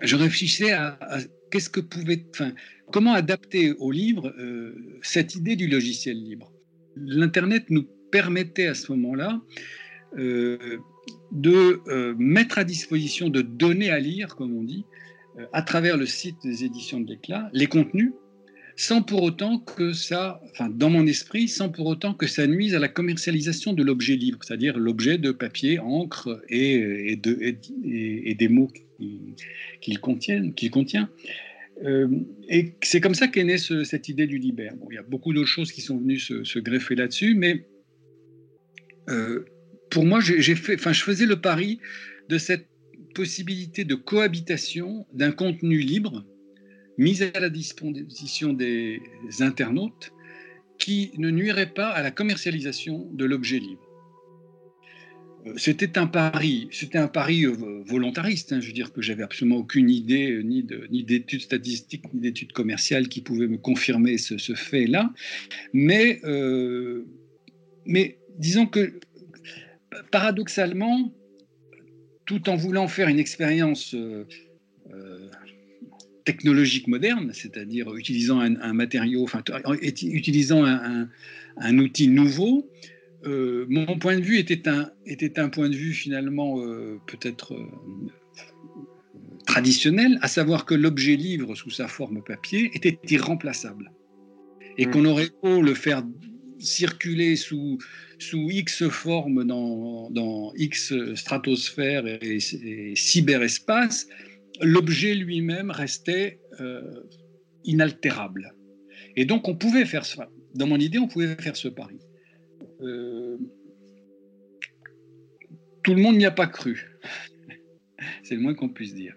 je réfléchissais à, qu'est-ce que pouvait, enfin, comment adapter au livre euh, cette idée du logiciel libre. L'Internet nous permettait à ce moment-là euh, de euh, mettre à disposition de données à lire, comme on dit, à travers le site des éditions de l'éclat, les contenus, sans pour autant que ça, enfin dans mon esprit, sans pour autant que ça nuise à la commercialisation de l'objet libre, c'est-à-dire l'objet de papier, encre et, et, de, et, des mots qu'il contient. Euh, et c'est comme ça qu'est née cette idée du Liber. Bon, il y a beaucoup d'autres choses qui sont venues se, greffer là-dessus, mais euh, pour moi, j'ai fait, enfin, je faisais le pari de cette possibilité de cohabitation d'un contenu libre mis à la disposition des internautes qui ne nuirait pas à la commercialisation de l'objet libre. Euh, c'était un pari, c'était un pari euh, volontariste. Hein. je veux dire que j'avais absolument aucune idée euh, ni d'études statistiques ni d'études commerciales qui pouvaient me confirmer ce, fait-là. Mais disons que paradoxalement, tout en voulant faire une expérience technologique moderne, c'est-à-dire utilisant un, matériau, enfin, utilisant un, outil nouveau, euh, mon point de vue était un, était un point de vue finalement euh, peut-être euh, traditionnel, à savoir que l'objet livre sous sa forme papier était irremplaçable. Et mmh. qu'on aurait beau le faire circuler sous, sous X formes dans, dans X stratosphère et, cyberespace, l'objet lui-même restait euh, inaltérable. Et donc on pouvait faire ça. Dans mon idée, on pouvait faire ce pari. Euh, tout le monde n'y a pas cru. c'est le moins qu'on puisse dire.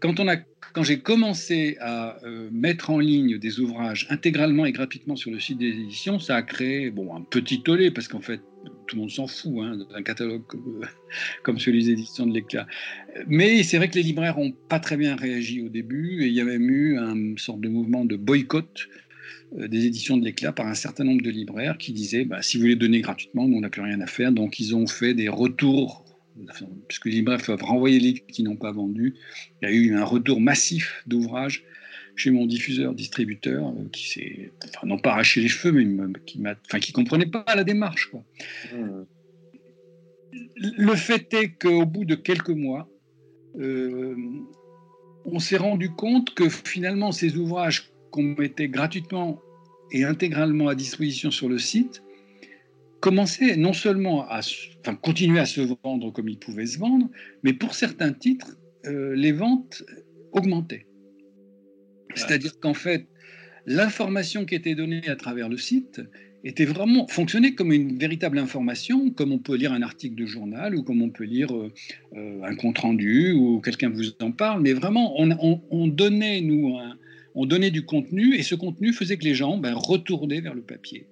Quand, on a, quand j'ai commencé à euh, mettre en ligne des ouvrages intégralement et gratuitement sur le site des éditions, ça a créé bon, un petit tollé, parce qu'en fait, tout le monde s'en fout hein, d'un catalogue comme, comme, celui des éditions de l'Éclat. Mais c'est vrai que les libraires n'ont pas très bien réagi au début, et il y a même eu une sorte de mouvement de boycott euh, des éditions de l'éclat par un certain nombre de libraires qui disaient bah, si vous les donnez gratuitement, nous on n'a plus rien à faire. Donc ils ont fait des retours, puisque les libraires peuvent renvoyer les livres qui n'ont pas vendu. Il y a eu un retour massif d'ouvrages chez mon diffuseur distributeur euh, qui s'est, enfin, non pas arraché les cheveux, mais qui ne enfin, comprenait pas la démarche. Quoi. Mmh. Le fait est qu'au bout de quelques mois, euh, on s'est rendu compte que finalement ces ouvrages qu'on mettait gratuitement et intégralement à disposition sur le site commençaient non seulement à enfin, continuer à se vendre comme ils pouvaient se vendre, mais pour certains titres, euh, les ventes augmentaient. C'est-à-dire qu'en fait, l'information qui était donnée à travers le site était vraiment fonctionnait comme une véritable information, comme on peut lire un article de journal ou comme on peut lire euh, euh, un compte rendu ou quelqu'un vous en parle, mais vraiment on, on donnait nous un, on donnait du contenu et ce contenu faisait que les gens ben, retournaient vers le papier.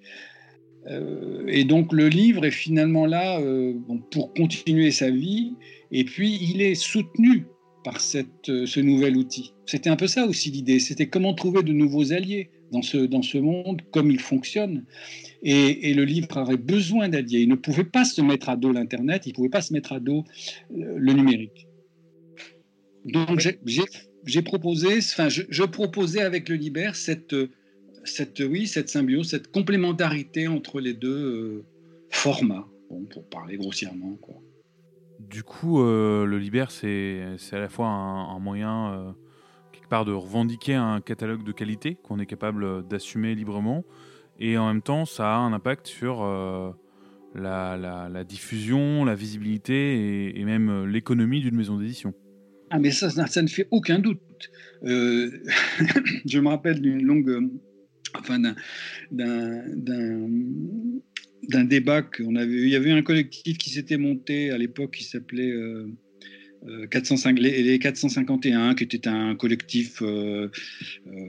Euh, et donc le livre est finalement là euh, pour continuer sa vie et puis il est soutenu par cette, euh, ce nouvel outil. C'était un peu ça aussi l'idée, c'était comment trouver de nouveaux alliés dans ce, dans ce monde, comme il fonctionne. Et, le livre avait besoin d'alliés. Il ne pouvait pas se mettre à dos l'Internet, il ne pouvait pas se mettre à dos le numérique. Donc j'ai proposé, enfin, je, proposais avec le Liber cette, cette, oui, cette symbiose, cette complémentarité entre les deux euh, formats, pour parler grossièrement. Quoi. Du coup, euh, le Liber, c'est à la fois un, moyen, euh, quelque part, de revendiquer un catalogue de qualité qu'on est capable d'assumer librement, et en même temps, ça a un impact sur la, la, diffusion, la visibilité et même l'économie d'une maison d'édition. Ah, mais ça, ça, ne fait aucun doute. Je me rappelle d'une longue. Enfin, d'un débat qu'on avait. Il y avait un collectif qui s'était monté à l'époque qui s'appelait. Euh, 405, euh, les, 451, qui était un collectif euh, euh,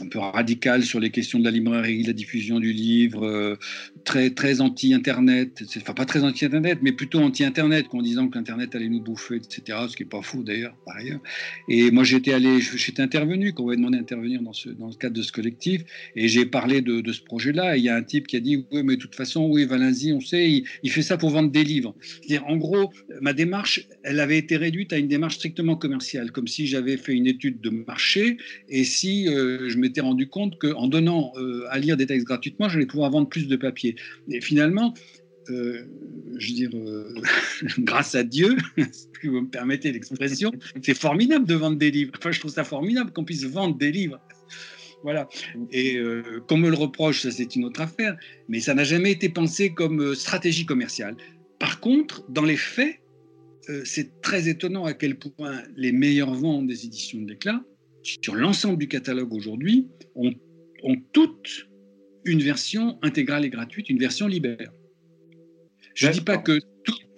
un peu radical sur les questions de la librairie, la diffusion du livre, très, très anti-Internet, enfin pas très anti-Internet, mais plutôt anti-Internet, en disant que l'Internet allait nous bouffer, etc., ce qui n'est pas fou d'ailleurs, par. Et moi j'étais allé, j'étais intervenu, qu'on m'avait demandé d'intervenir dans, dans le cadre de ce collectif, et j'ai parlé de, de ce projet-là, et il y a un type qui a dit, oui, mais de toute façon, oui, Valenzi, on sait, il, il fait ça pour vendre des livres. C'est-à-dire, en gros, ma démarche, elle avait été réduite à une démarche strictement commerciale, comme si j'avais fait une étude de marché et si euh, je m'étais rendu compte qu'en donnant euh, à lire des textes gratuitement, j'allais pouvoir vendre plus de papier. Et finalement, euh, je veux dire, grâce à Dieu, si vous me permettez l'expression, c'est formidable de vendre des livres. Enfin, je trouve ça formidable qu'on puisse vendre des livres. Voilà. Et qu'on me le reproche, ça c'est une autre affaire, mais ça n'a jamais été pensé comme stratégie commerciale. Par contre, dans les faits, euh, c'est très étonnant à quel point les meilleures ventes des éditions de l'éclat, sur l'ensemble du catalogue aujourd'hui, ont, toutes une version intégrale et gratuite, une version libère. Je ne dis, pas que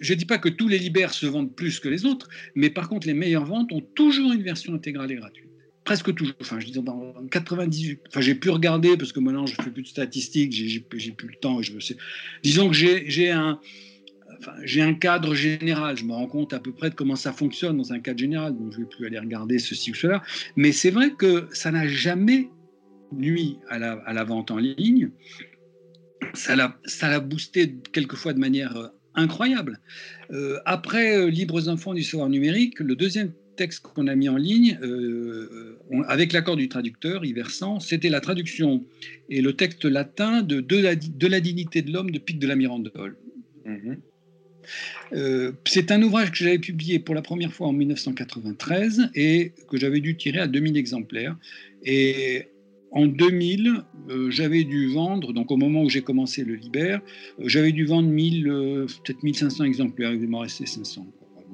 dis pas que tous les libères se vendent plus que les autres, mais par contre, les meilleures ventes ont toujours une version intégrale et gratuite. Presque toujours. Enfin, je dire, dans 98. Enfin, j'ai pu regarder parce que maintenant, je fais plus de statistiques, j'ai plus le temps. je sais. Disons que j'ai un, j'ai un cadre général, je me rends compte à peu près de comment ça fonctionne dans un cadre général, donc je ne vais plus aller regarder ceci ou cela. Mais c'est vrai que ça n'a jamais nuit à la, vente en ligne. Ça l'a boosté quelquefois de manière euh, incroyable. Euh, après euh, Libres enfants du savoir numérique, le deuxième texte qu'on a mis en ligne, avec l'accord du traducteur, Iversant, c'était la traduction et le texte latin de De la, de la dignité de l'homme de Pic de la Mirandole. Mm-hmm. Euh, c'est un ouvrage que j'avais publié pour la première fois en 1993 et que j'avais dû tirer à 2000 exemplaires. Et en 2000, euh, j'avais dû vendre, donc au moment où j'ai commencé le Liber, euh, j'avais dû vendre 1000, peut-être 1500 exemplaires, il m'en restait 500.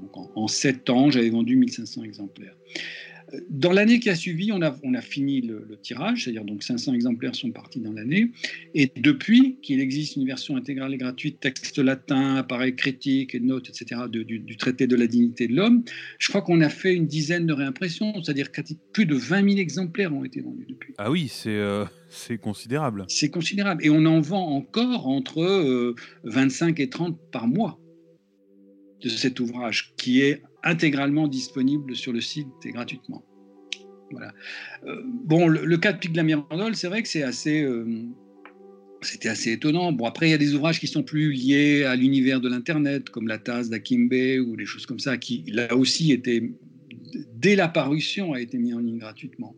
Donc en, en 7 ans, j'avais vendu 1500 exemplaires. Dans l'année qui a suivi, on a, on a fini le, tirage, c'est-à-dire donc 500 exemplaires sont partis dans l'année. Et depuis qu'il existe une version intégrale et gratuite, texte latin, appareil critique, notes, etc., du, traité de la dignité de l'homme, je crois qu'on a fait une dizaine de réimpressions, c'est-à-dire plus de 20 000 exemplaires ont été vendus depuis. Ah oui, c'est euh, c'est considérable. C'est considérable. Et on en vend encore entre 25 euh, et 30 par mois de cet ouvrage qui est intégralement disponible sur le site et gratuitement. Voilà. Euh, bon, le, cas de Pic de la Mirandole, c'est vrai que assez, euh, c'était assez étonnant. Bon, après, il y a des ouvrages qui sont plus liés à l'univers de l'Internet, comme La Tasse d'Akimbe ou des choses comme ça, qui là aussi étaient, dès la parution, a été mis en ligne gratuitement.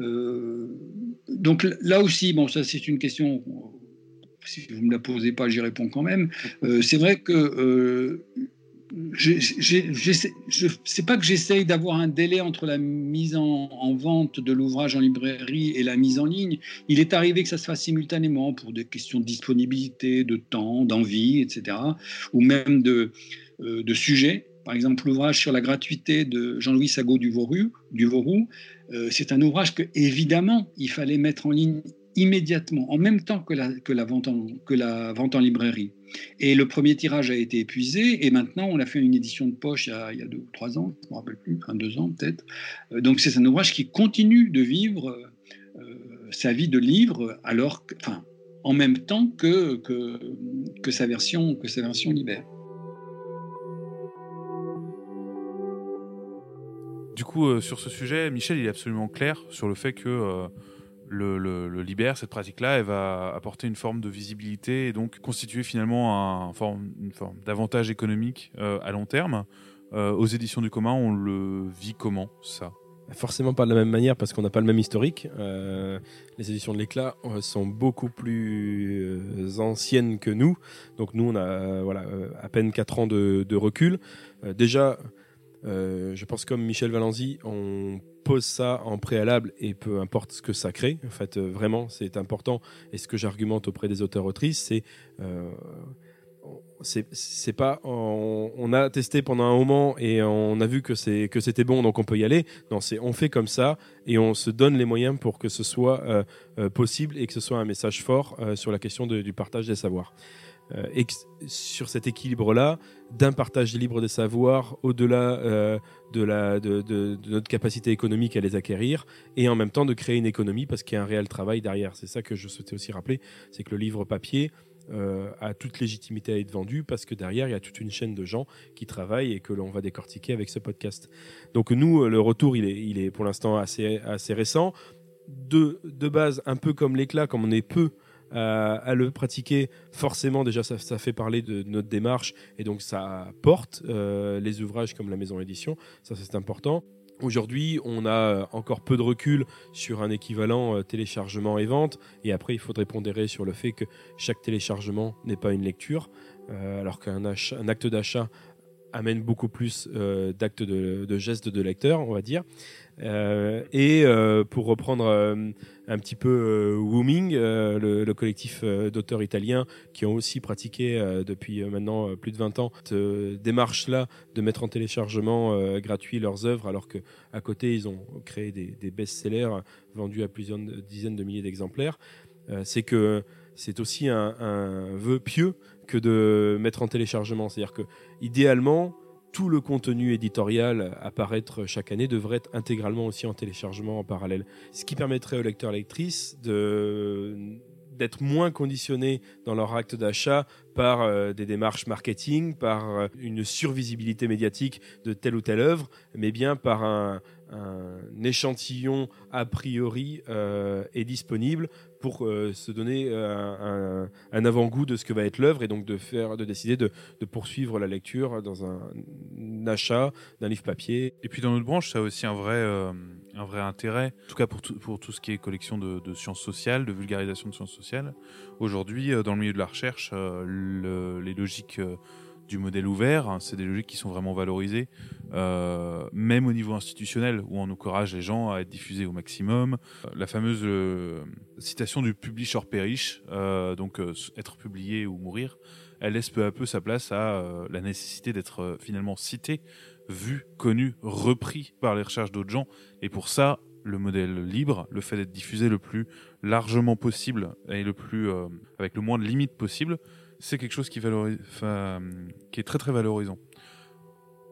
Euh, donc là aussi, bon, ça c'est une question si vous ne me la posez pas, j'y réponds quand même. c'est vrai que je sais pas que j'essaye d'avoir un délai entre la mise en, vente de l'ouvrage en librairie et la mise en ligne. Il est arrivé que ça se fasse simultanément pour des questions de disponibilité, de temps, d'envie, etc. Ou même de, euh, sujet. Par exemple, l'ouvrage sur la gratuité de Jean-Louis Sagot du Vaurou, du euh, c'est un ouvrage que, évidemment, il fallait mettre en ligne immédiatement, en même temps que la, que la, vente, en, que la vente en librairie. Et le premier tirage a été épuisé, et maintenant on a fait une édition de poche il y a, deux ou trois ans, je ne me rappelle plus, enfin deux ans peut-être. Euh, donc c'est un ouvrage qui continue de vivre euh, sa vie de livre, alors enfin, en même temps que, que, que, sa version, que sa version libère. Du coup, euh, sur ce sujet, Michel, il est absolument clair sur le fait que le, libère, cette pratique-là, elle va apporter une forme de visibilité et donc constituer finalement un, une forme d'avantage économique euh, à long terme. Euh, aux éditions du commun, on le vit comment ça? Forcément pas de la même manière parce qu'on n'a pas le même historique. Euh, les éditions de l'éclat sont beaucoup plus anciennes que nous. Donc nous, on a voilà, à peine 4 ans de, de recul. déjà, je pense comme Michel Valenzi, on pose ça en préalable et peu importe ce que ça crée. En fait, euh, vraiment, c'est important. Et ce que j'argumente auprès des auteurs-autrices, c'est euh, c'est pas on, a testé pendant un moment et on a vu que c'est c'était bon donc on peut y aller non c'est on fait comme ça et on se donne les moyens pour que ce soit euh, possible et que ce soit un message fort sur la question du partage des savoirs sur cet équilibre-là, d'un partage libre des savoirs au-delà euh, de, de, notre capacité économique à les acquérir, et en même temps de créer une économie parce qu'il y a un réel travail derrière. C'est ça que je souhaitais aussi rappeler, c'est que le livre papier euh, a toute légitimité à être vendu parce que derrière, il y a toute une chaîne de gens qui travaillent et que l'on va décortiquer avec ce podcast. Donc nous, le retour, il est, il est pour l'instant assez, assez récent. De, de base, un peu comme l'éclat, comme on est peu à le pratiquer, forcément déjà ça, fait parler de notre démarche et donc ça porte euh, les ouvrages comme la maison édition, ça c'est important. Aujourd'hui, on a encore peu de recul sur un équivalent euh, téléchargement et vente, et après il faudrait pondérer sur le fait que chaque téléchargement n'est pas une lecture, euh, alors qu'un acte d'achat amène beaucoup plus d'actes de, gestes de lecteur, on va dire. Euh, et euh, pour reprendre euh, un petit peu Wooming, le, collectif d'auteurs italiens qui ont aussi pratiqué depuis maintenant plus de 20 ans cette démarche-là de mettre en téléchargement gratuit leurs œuvres, alors qu'à côté ils ont créé des, best-sellers vendus à plusieurs dizaines de milliers d'exemplaires. c'est que c'est aussi un, vœu pieux que de mettre en téléchargement. C'est-à-dire que idéalement, tout le contenu éditorial à paraître chaque année devrait être intégralement aussi en téléchargement en parallèle. Ce qui permettrait aux lecteurs et lectrices d'être moins conditionnés dans leur acte d'achat par euh, des démarches marketing, par euh, une survisibilité médiatique de telle ou telle œuvre, mais bien par un, échantillon a priori euh, est disponible pour euh, se donner euh, un, avant-goût de ce que va être l'œuvre et donc de faire, de décider de, poursuivre la lecture dans un, achat d'un livre papier. Et puis dans notre branche, ça a aussi un vrai, un vrai intérêt, en tout cas pour tout ce qui est collection de, sciences sociales, de vulgarisation de sciences sociales. Aujourd'hui, dans le milieu de la recherche, les logiques du modèle ouvert. Hein, c'est des logiques qui sont vraiment valorisées, euh, même au niveau institutionnel, où on encourage les gens à être diffusés au maximum. Euh, la fameuse euh, citation du publish or perish, donc être publié ou mourir, elle laisse peu à peu sa place à la nécessité d'être finalement cité vu, connu, repris par les recherches d'autres gens. Et pour ça, le modèle libre, le fait d'être diffusé le plus largement possible et le plus euh, avec le moins de limites possible, c'est quelque chose qui, valorise, qui est très très valorisant.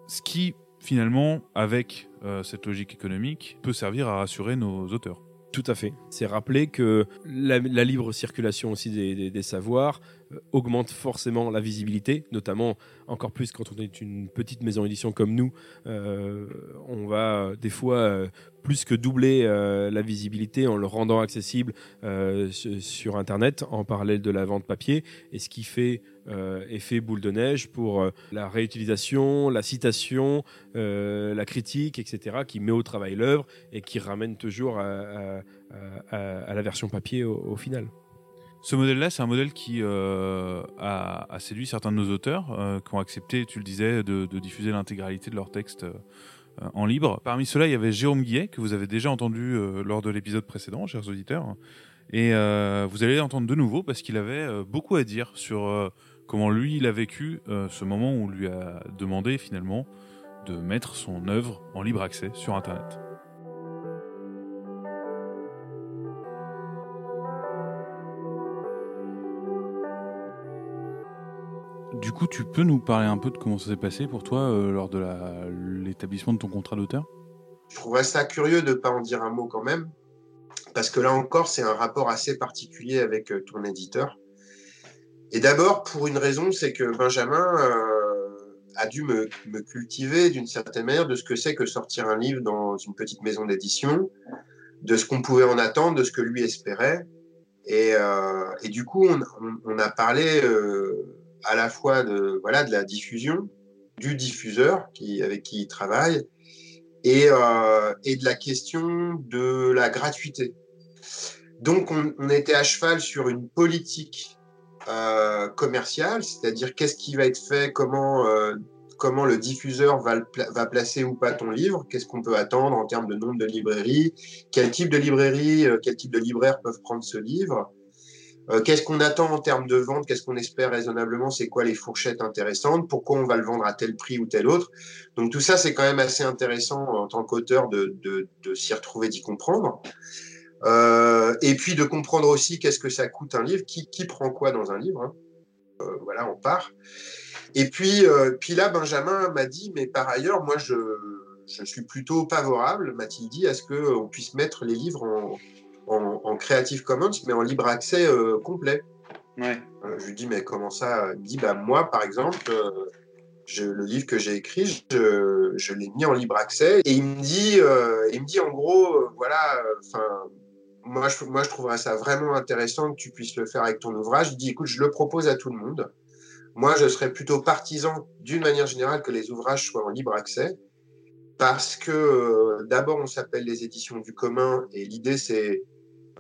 Ce qui finalement, avec euh, cette logique économique, peut servir à rassurer nos auteurs. Tout à fait. C'est rappeler que la, libre circulation aussi des, savoirs euh, augmente forcément la visibilité, notamment encore plus quand on est une petite maison d'édition comme nous. Euh, on va des fois plus que doubler la visibilité en le rendant accessible sur Internet en parallèle de la vente papier, et ce qui fait euh, effet boule de neige pour euh, la réutilisation, la citation, euh, la critique, etc., qui met au travail l'œuvre et qui ramène toujours à, la version papier au, final. Ce modèle-là, c'est un modèle qui a, séduit certains de nos auteurs qui ont accepté, tu le disais, de, diffuser l'intégralité de leurs textes en libre. Parmi ceux-là, il y avait Jérôme Guillet, que vous avez déjà entendu lors de l'épisode précédent, chers auditeurs. Et vous allez l'entendre de nouveau parce qu'il avait beaucoup à dire sur comment lui il a vécu euh, ce moment où on lui a demandé finalement de mettre son œuvre en libre accès sur Internet. Du coup, tu peux nous parler un peu de comment ça s'est passé pour toi euh, lors de l'établissement de ton contrat d'auteur? Je trouverais ça curieux de ne pas en dire un mot quand même, parce que là encore, c'est un rapport assez particulier avec euh, ton éditeur. Et d'abord, pour une raison, c'est que Benjamin euh, a dû me, cultiver d'une certaine manière de ce que c'est que sortir un livre dans une petite maison d'édition, de ce qu'on pouvait en attendre, de ce que lui espérait. Et, du coup, on, a parlé à la fois de, voilà, de la diffusion, du diffuseur qui, avec qui il travaille, et, et de la question de la gratuité. Donc, on, était à cheval sur une politique euh, commercial, c'est-à-dire qu'est-ce qui va être fait, comment, euh, comment le diffuseur va, va placer ou pas ton livre, qu'est-ce qu'on peut attendre en termes de nombre de librairies, quel type de librairie, euh, quel type de libraire peuvent prendre ce livre, qu'est-ce qu'on attend en termes de vente, qu'est-ce qu'on espère raisonnablement, c'est quoi les fourchettes intéressantes, pourquoi on va le vendre à tel prix ou tel autre? Donc tout ça, c'est quand même assez intéressant en tant qu'auteur de, de, s'y retrouver, d'y comprendre. Euh, et puis de comprendre aussi qu'est-ce que ça coûte un livre, qui, qui prend quoi dans un livre. Hein. Euh, voilà, on part. Et puis, euh, puis là, Benjamin m'a dit, mais par ailleurs, moi, je, je suis plutôt favorable, m'a-t-il dit, à ce qu'on puisse mettre les livres en, en, Creative Commons, mais en libre accès complet. Ouais. je lui dis, mais comment ça? Il dit, bah, moi, par exemple, je, le livre que j'ai écrit, je, je l'ai mis en libre accès. Et il me dit, il me dit en gros, voilà, enfin moi je, moi, je trouverais ça vraiment intéressant que tu puisses le faire avec ton ouvrage. Il dit, écoute, je le propose à tout le monde. Moi, je serais plutôt partisan, d'une manière générale, que les ouvrages soient en libre accès, parce que euh, d'abord, on s'appelle les éditions du commun, et l'idée, c'est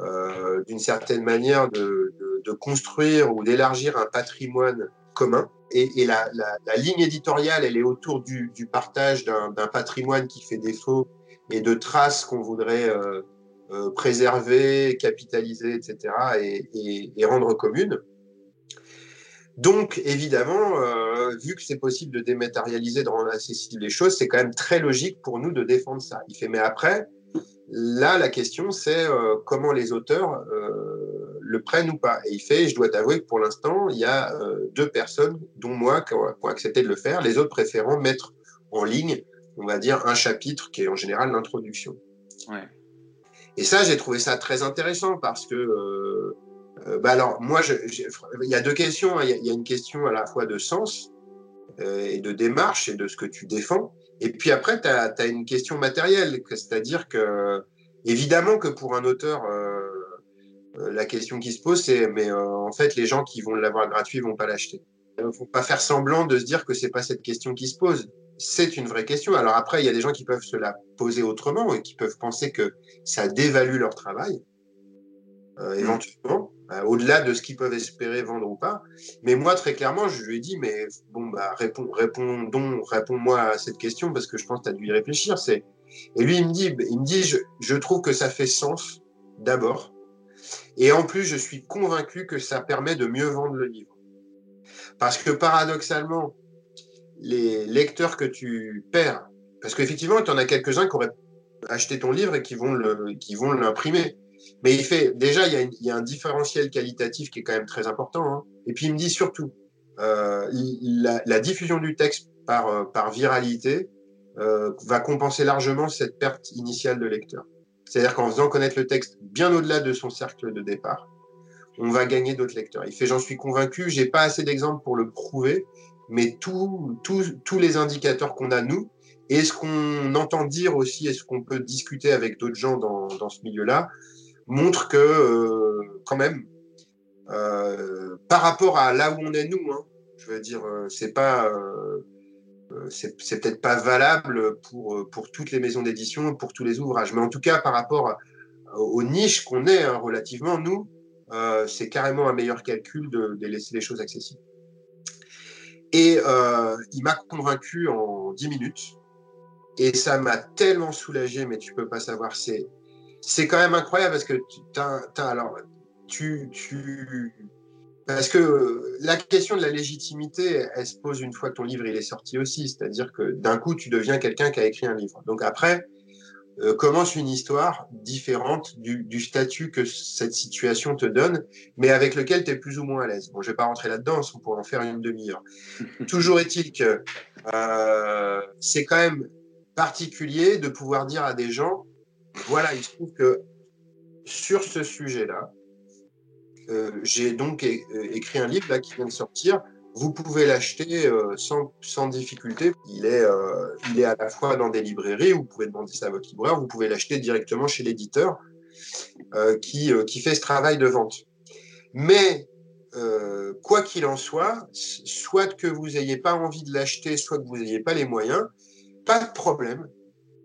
euh, d'une certaine manière de, construire ou d'élargir un patrimoine commun. Et, la, ligne éditoriale, elle est autour du, partage d'un patrimoine qui fait défaut et de traces qu'on voudrait euh, euh, préserver, capitaliser, etc., et, rendre commune. Donc, évidemment, vu que c'est possible de dématérialiser, de rendre accessibles les choses, c'est quand même très logique pour nous de défendre ça. Il fait, mais après, là, la question, c'est euh, comment les auteurs le prennent ou pas. Et il fait, je dois t'avouer que pour l'instant, il y a deux personnes, dont moi, qui ont, accepté de le faire, les autres préférant mettre en ligne, on va dire, un chapitre qui est en général l'introduction. Ouais. Et ça, j'ai trouvé ça très intéressant parce que, euh, euh bah alors, moi, il y a deux questions. Hein. Il y, a une question à la fois de sens euh, et de démarche et de ce que tu défends. Et puis après, tu as, une question matérielle, c'est-à-dire que, évidemment, que pour un auteur, euh, euh la question qui se pose, c'est mais euh, en fait, les gens qui vont l'avoir gratuit vont pas l'acheter. Il faut pas faire semblant de se dire que c'est pas cette question qui se pose c'est une vraie question. Alors après, il y a des gens qui peuvent se la poser autrement et qui peuvent penser que ça dévalue leur travail, euh, éventuellement, euh, au-delà de ce qu'ils peuvent espérer vendre ou pas. Mais moi, très clairement, je lui ai dit, mais bon, bah, réponds, répondons, réponds-moi à cette question parce que je pense que tu as dû y réfléchir. C'est et lui, il me dit, il me dit, je, je trouve que ça fait sens d'abord, et en plus, je suis convaincu que ça permet de mieux vendre le livre. Parce que paradoxalement, les lecteurs que tu perds. Parce qu'effectivement, tu en as quelques-uns qui auraient acheté ton livre et qui vont le, qui vont l'imprimer. Mais il fait, déjà, il y, a un différentiel qualitatif qui est quand même très important. Hein. Et puis, il me dit surtout, euh, la, diffusion du texte par, euh, viralité euh, va compenser largement cette perte initiale de lecteur. C'est-à-dire qu'en faisant connaître le texte bien au-delà de son cercle de départ, on va gagner d'autres lecteurs. Il fait, j'en suis convaincu, j'ai pas assez d'exemples pour le prouver, mais tous les indicateurs qu'on a, nous, et ce qu'on entend dire aussi, et ce qu'on peut discuter avec d'autres gens dans ce milieu-là, montre que, euh, quand même, euh, par rapport à là où on est nous, hein, je veux dire, euh, c'est pas, c'est peut-être pas valable pour, pour toutes les maisons d'édition, pour tous les ouvrages, mais en tout cas, par rapport aux niches qu'on est hein, relativement, nous, c'est carrément un meilleur calcul de, laisser les choses accessibles. Et il m'a convaincu en 10 minutes. Et ça m'a tellement soulagé, mais tu peux pas savoir. C'est, c'est quand même incroyable parce que tu, alors, tu, tu, parce que la question de la légitimité, elle se pose une fois que ton livre il est sorti aussi. C'est-à-dire que d'un coup, tu deviens quelqu'un qui a écrit un livre. Donc après, euh, commence une histoire différente du, du, statut que cette situation te donne, mais avec lequel tu es plus ou moins à l'aise. Bon, je vais pas rentrer là-dedans, on pourrait en faire une demi-heure. Toujours est-il que euh, c'est quand même particulier de pouvoir dire à des gens, voilà, il se trouve que sur ce sujet-là, euh, j'ai donc écrit un livre qui vient de sortir vous pouvez l'acheter euh, sans, difficulté. Il est, euh, il est à la fois dans des librairies, vous pouvez demander ça à votre libraire, vous pouvez l'acheter directement chez l'éditeur qui, qui fait ce travail de vente. Mais quoi qu'il en soit, soit que vous n'ayez pas envie de l'acheter, soit que vous n'ayez pas les moyens, pas de problème,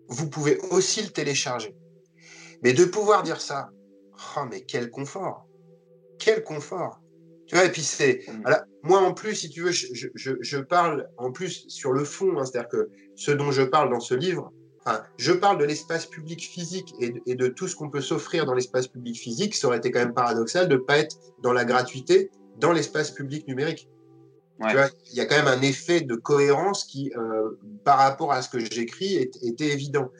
vous pouvez aussi le télécharger. Mais de pouvoir dire ça, oh mais quel confort, quel confort. Tu vois, et puis c'est. Voilà. Moi, en plus, si tu veux, je, je, je parle en plus sur le fond, hein, c'est-à-dire que ce dont je parle dans ce livre, enfin, je parle de l'espace public physique et de, et de tout ce qu'on peut s'offrir dans l'espace public physique. Ça aurait été quand même paradoxal de ne pas être dans la gratuité dans l'espace public numérique. Ouais. Tu vois, il y a quand même un effet de cohérence qui, euh, par rapport à ce que j'écris, était évident.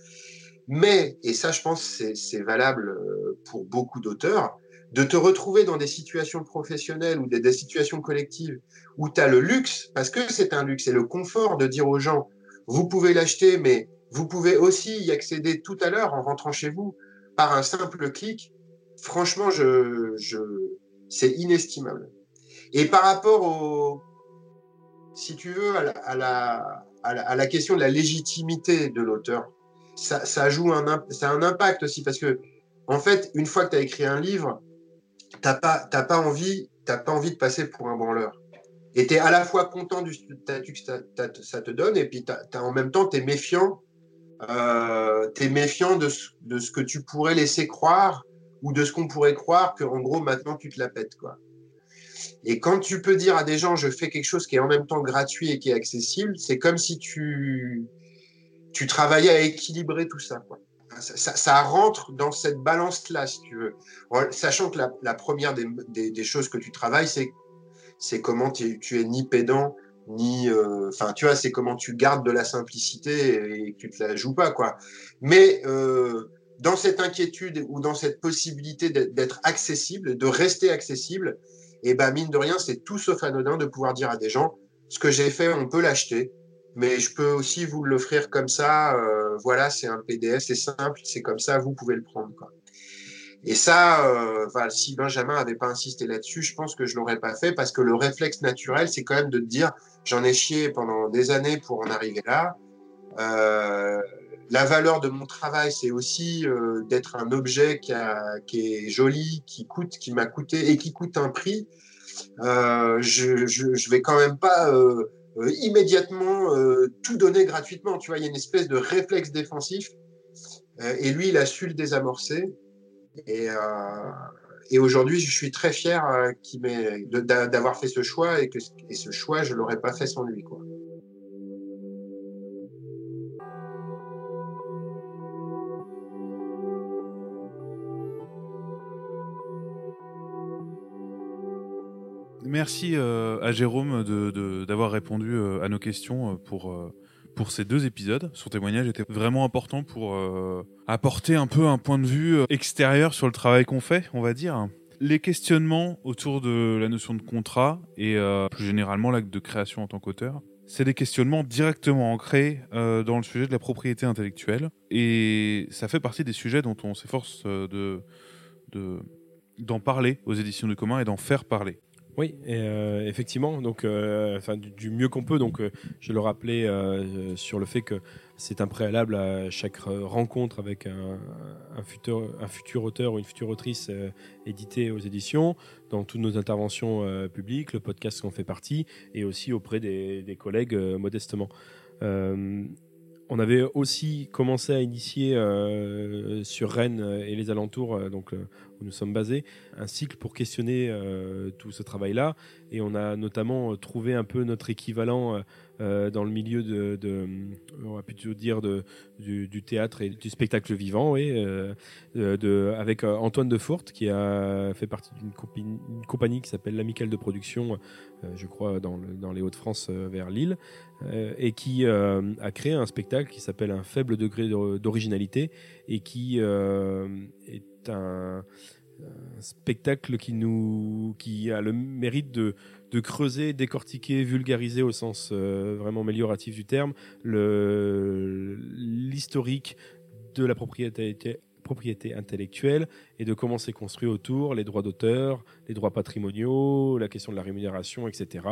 Mais, et ça, je pense, c'est valable euh, pour beaucoup d'auteurs, de te retrouver dans des situations professionnelles ou des, des situations collectives où tu as le luxe, parce que c'est un luxe, et le confort de dire aux gens, vous pouvez l'acheter, mais vous pouvez aussi y accéder tout à l'heure en rentrant chez vous par un simple clic. Franchement, je, je, c'est inestimable. Et par rapport au, si tu veux, à la, à la, à la, question de la légitimité de l'auteur, ça, joue un, a un impact aussi parce que, en fait, une fois que tu as écrit un livre, t'as pas, pas envie, t'as pas envie de passer pour un branleur. Et t'es à la fois content du statut que ça, te donne, et puis en même temps, euh, t'es méfiant de ce, de ce que tu pourrais laisser croire, ou de ce qu'on pourrait croire que, en gros, maintenant, tu te la pètes, quoi. Et quand tu peux dire à des gens, je fais quelque chose qui est en même temps gratuit et qui est accessible, c'est comme si tu, tu travaillais à équilibrer tout ça, quoi ça, rentre dans cette balance-là, si tu veux. Sachant que la, première des, choses que tu travailles, c'est comment tu, es ni pédant, ni, euh, enfin, tu vois, c'est comment tu gardes de la simplicité et que tu te la joues pas, quoi. Mais euh, dans cette inquiétude ou dans cette possibilité d'être accessible, de rester accessible, et eh ben mine de rien, c'est tout sauf anodin de pouvoir dire à des gens, ce que j'ai fait, on peut l'acheter mais je peux aussi vous l'offrir comme ça. Euh, voilà, c'est un PDF, c'est simple, c'est comme ça, vous pouvez le prendre. Quoi. Et ça, euh, enfin, si Benjamin avait pas insisté là-dessus, je pense que je l'aurais pas fait parce que le réflexe naturel, c'est quand même de te dire, j'en ai chié pendant des années pour en arriver là. Euh, la valeur de mon travail, c'est aussi euh, d'être un objet qui, a, qui, est joli, qui coûte, qui m'a coûté et qui coûte un prix. Euh, je, je vais quand même pas euh, immédiatement euh, tout donner gratuitement. Tu vois, il y a une espèce de réflexe défensif. Euh, et lui, il a su le désamorcer. Et, et aujourd'hui, je suis très fier d'avoir fait ce choix et que et ce choix, je l'aurais pas fait sans lui. Quoi. Merci euh, à Jérôme de- de- d'avoir répondu euh, à nos questions euh, pour, pour ces deux épisodes. Son témoignage était vraiment important pour apporter un peu un point de vue extérieur sur le travail qu'on fait, on va dire. Les questionnements autour de la notion de contrat et plus généralement l'acte de création en tant qu'auteur, c'est des questionnements directement ancrés dans le sujet de la propriété intellectuelle et ça fait partie des sujets dont on s'efforce de de- d'en parler aux éditions du commun et d'en faire parler. Oui, euh, effectivement. Donc, euh, enfin, du, mieux qu'on peut. Donc, euh, je le rappelais sur le fait que c'est un préalable à chaque rencontre avec un, futur, un futur auteur ou une future autrice euh, édité aux éditions, dans toutes nos interventions publiques, le podcast qu'on fait partie, et aussi auprès des, des collègues modestement. On avait aussi commencé à initier sur Rennes et les alentours, donc où nous sommes basés, un cycle pour questionner euh, tout ce travail-là. Et on a notamment euh, trouvé un peu notre équivalent euh, dans le milieu de, on va plutôt dire du, théâtre et du spectacle vivant, oui, avec Antoine de Fourte qui a fait partie d'une compagnie, qui s'appelle l'Amicale de Production, je crois dans, dans les Hauts-de-France vers Lille, et qui a créé un spectacle qui s'appelle Un faible degré d'or- d'originalité et qui euh, est un, spectacle qui nous a le mérite de, creuser, décortiquer, vulgariser au sens euh, vraiment amélioratif du terme l'historique de la propriété propriété intellectuelle et de comment c'est construit autour, les droits d'auteur, les droits patrimoniaux, la question de la rémunération, etc.,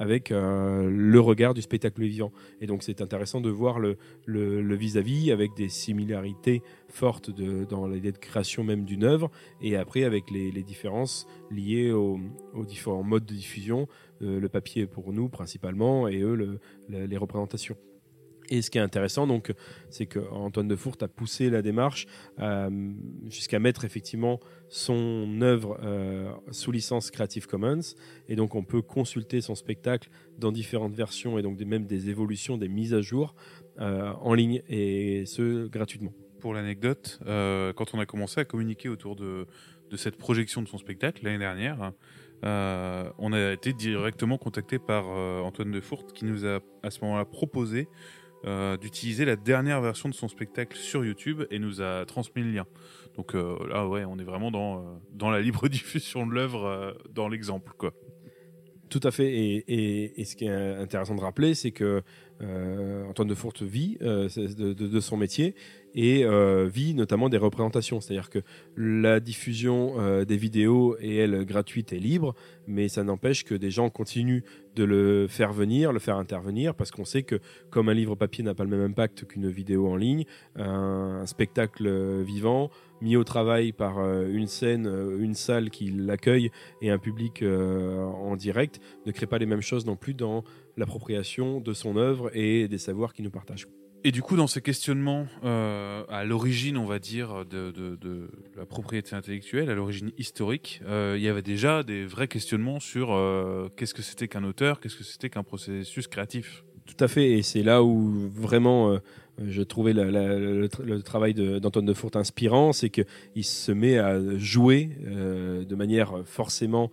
avec euh, le regard du spectacle vivant. Et donc c'est intéressant de voir le vis-à-vis avec des similarités fortes de, dans l'idée de création même d'une œuvre, et après avec les, les différences liées aux, différents modes de diffusion, euh, le papier pour nous principalement, et eux le- les représentations. Et ce qui est intéressant, donc, c'est que Antoine de Fourte a poussé la démarche euh, jusqu'à mettre effectivement son œuvre euh, sous licence Creative Commons, et donc on peut consulter son spectacle dans différentes versions et donc même des évolutions, des mises à jour euh, en ligne et ce gratuitement. Pour l'anecdote, quand on a commencé à communiquer autour de, cette projection de son spectacle l'année dernière, on a été directement contacté par euh, Antoine de Fourte qui nous a à ce moment-là proposé euh, d'utiliser la dernière version de son spectacle sur YouTube et nous a transmis le lien. Donc euh, là, ouais, on est vraiment dans, euh, dans la libre diffusion de l'œuvre, dans l'exemple, quoi. Tout à fait. Et, et- ce qui est intéressant de rappeler, c'est que euh, Antoine de Fourte vit de- de son métier et euh, vit notamment des représentations. C'est-à-dire que la diffusion euh, des vidéos est, elle, gratuite et libre, mais ça n'empêche que des gens continuent de le faire venir, le faire intervenir, parce qu'on sait que comme un livre papier n'a pas le même impact qu'une vidéo en ligne, un, spectacle euh, vivant mis au travail par une scène, une salle qui l'accueille et un public en direct ne crée pas les mêmes choses non plus dans l'appropriation de son œuvre et des savoirs qu'il nous partage. Et du coup, dans ces questionnements, euh, à l'origine, on va dire, de, de- de la propriété intellectuelle, à l'origine historique, euh, il y avait déjà des vrais questionnements sur euh, qu'est-ce que c'était qu'un auteur, qu'est-ce que c'était qu'un processus créatif. Tout à fait, et c'est là où vraiment euh, je trouvais le, tra- le travail de- d'Antoine de Fourte inspirant, c'est qu'il se met à jouer de manière forcément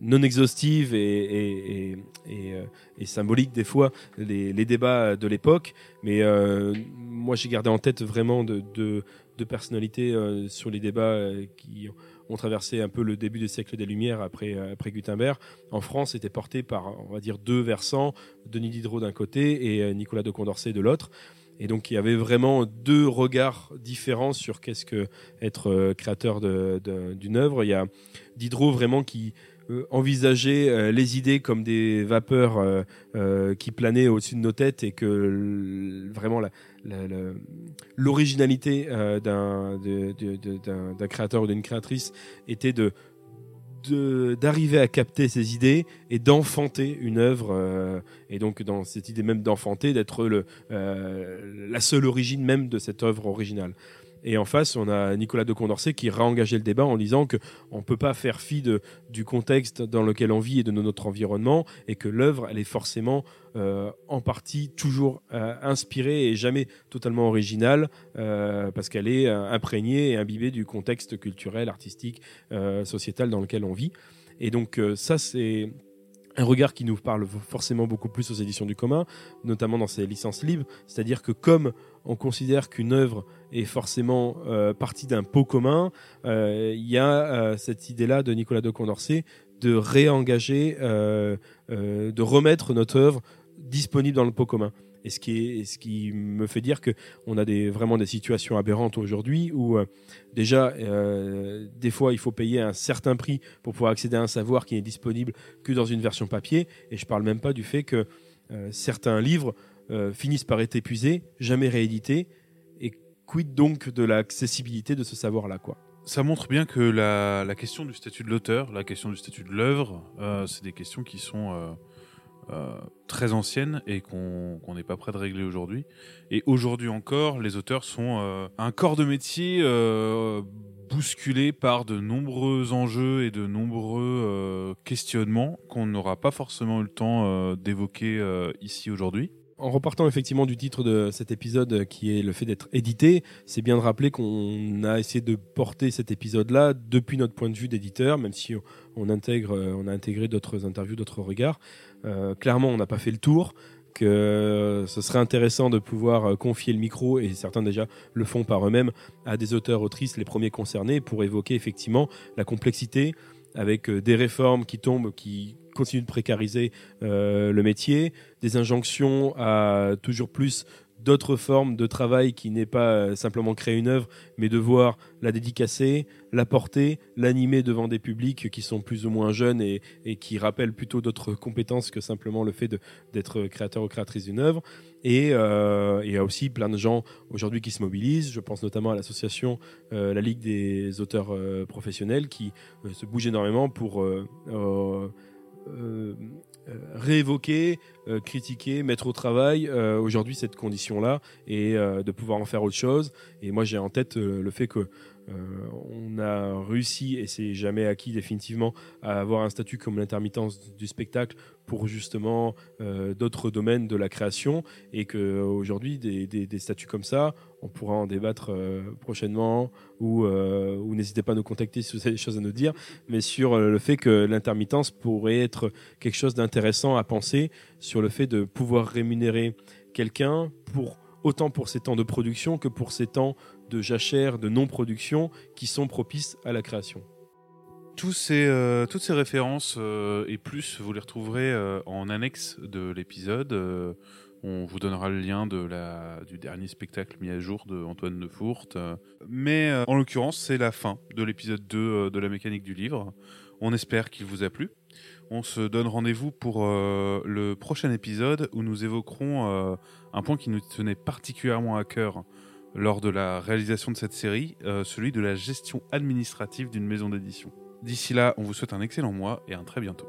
non exhaustive et, et- euh, et symbolique des fois les, les débats de l'époque, mais euh, moi j'ai gardé en tête vraiment de, de- personnalités euh, sur les débats qui ont traversé un peu le début du siècle des Lumières après, après Gutenberg en France était porté par, on va dire, deux versants, Denis Diderot d'un côté et Nicolas de Condorcet de l'autre. Et donc il y avait vraiment deux regards différents sur qu'est-ce que être créateur d'une œuvre. Il y a Diderot vraiment qui euh, envisageait euh, les idées comme des vapeurs euh, qui planaient au-dessus de nos têtes et que vraiment l'originalité d'un créateur ou d'une créatrice était d'arriver à capter ces idées et d'enfanter une œuvre et donc dans cette idée même d'enfanter d'être la seule origine même de cette œuvre originale Et en face, on a Nicolas de Condorcet qui réengagé le débat en disant que on peut pas faire fi de, du contexte dans lequel on vit et de notre environnement, et que l'œuvre, elle est forcément euh, en partie toujours euh, inspirée et jamais totalement originale, euh, parce qu'elle est imprégnée et imbibée du contexte culturel, artistique, sociétal dans lequel on vit. Et donc ça, c'est un regard qui nous parle forcément beaucoup plus aux éditions du commun, notamment dans ses licences libres, c'est-à-dire que comme on considère qu'une œuvre est forcément euh, partie d'un pot commun, euh, il y a euh, cette idée-là de Nicolas de Condorcet de réengager, de remettre notre œuvre disponible dans le pot commun. Et ce qui, me fait dire qu'on a vraiment des situations aberrantes aujourd'hui où euh, déjà, euh, des fois, il faut payer un certain prix pour pouvoir accéder à un savoir qui n'est disponible que dans une version papier. Et je ne parle même pas du fait que euh, certains livres finissent par être épuisés, jamais réédités. Et quid donc de l'accessibilité de ce savoir-là ça montre bien que la, question du statut de l'auteur, la question du statut de l'œuvre, c'est des questions qui sont euh, très ancienne et qu'on n'est pas prêt de régler aujourd'hui. Et aujourd'hui encore, les auteurs sont euh, un corps de métier euh, bousculé par de nombreux enjeux et de nombreux questionnements qu'on n'aura pas forcément eu le temps d'évoquer ici aujourd'hui en repartant effectivement du titre de cet épisode qui est le fait d'être édité, c'est bien de rappeler qu'on a essayé de porter cet épisode-là depuis notre point de vue d'éditeur, même si on, a intégré d'autres interviews, d'autres regards. Euh, clairement, on n'a pas fait le tour que ce serait intéressant de pouvoir confier le micro, et certains déjà le font par eux-mêmes, à des auteurs, autrices, les premiers concernés, pour évoquer effectivement la complexité avec euh, des réformes qui tombent, qui continuent de précariser euh, le métier, des injonctions à toujours plus d'autres formes de travail qui n'est pas euh, simplement créer une œuvre, mais devoir la dédicacer, la porter, l'animer devant des publics qui sont plus ou moins jeunes et, qui rappellent plutôt d'autres compétences que simplement le fait d'être créateur ou créatrice d'une œuvre. Et euh, il y a aussi plein de gens aujourd'hui qui se mobilisent. Je pense notamment à l'association euh, la Ligue des auteurs professionnels qui se bouge énormément pour réévoquer, euh, critiquer, mettre au travail euh, aujourd'hui cette condition-là et de pouvoir en faire autre chose. Et moi j'ai en tête le fait que on a réussi, et c'est jamais acquis définitivement, à avoir un statut comme l'intermittence du spectacle pour justement d'autres domaines de la création, et qu'aujourd'hui, des, des, statuts comme ça, on pourra en débattre prochainement, ou, ou n'hésitez pas à nous contacter si vous avez des choses à nous dire, mais sur le fait que l'intermittence pourrait être quelque chose d'intéressant à penser sur le fait de pouvoir rémunérer quelqu'un pour autant pour ses temps de production que pour ses temps de jachère, de non-production qui sont propices à la création. Ces, euh, toutes ces références euh, et plus, vous les retrouverez euh, en annexe de l'épisode. on vous donnera le lien du dernier spectacle mis à jour de Antoine. Mais en l'occurrence, c'est la fin de l'épisode 2 de la mécanique du livre. On espère qu'il vous a plu. On se donne rendez-vous pour le prochain épisode où nous évoquerons un point qui nous tenait particulièrement à cœur lors de la réalisation de cette série, euh, celui de la gestion administrative d'une maison d'édition. D'ici là, on vous souhaite un excellent mois et un très bientôt.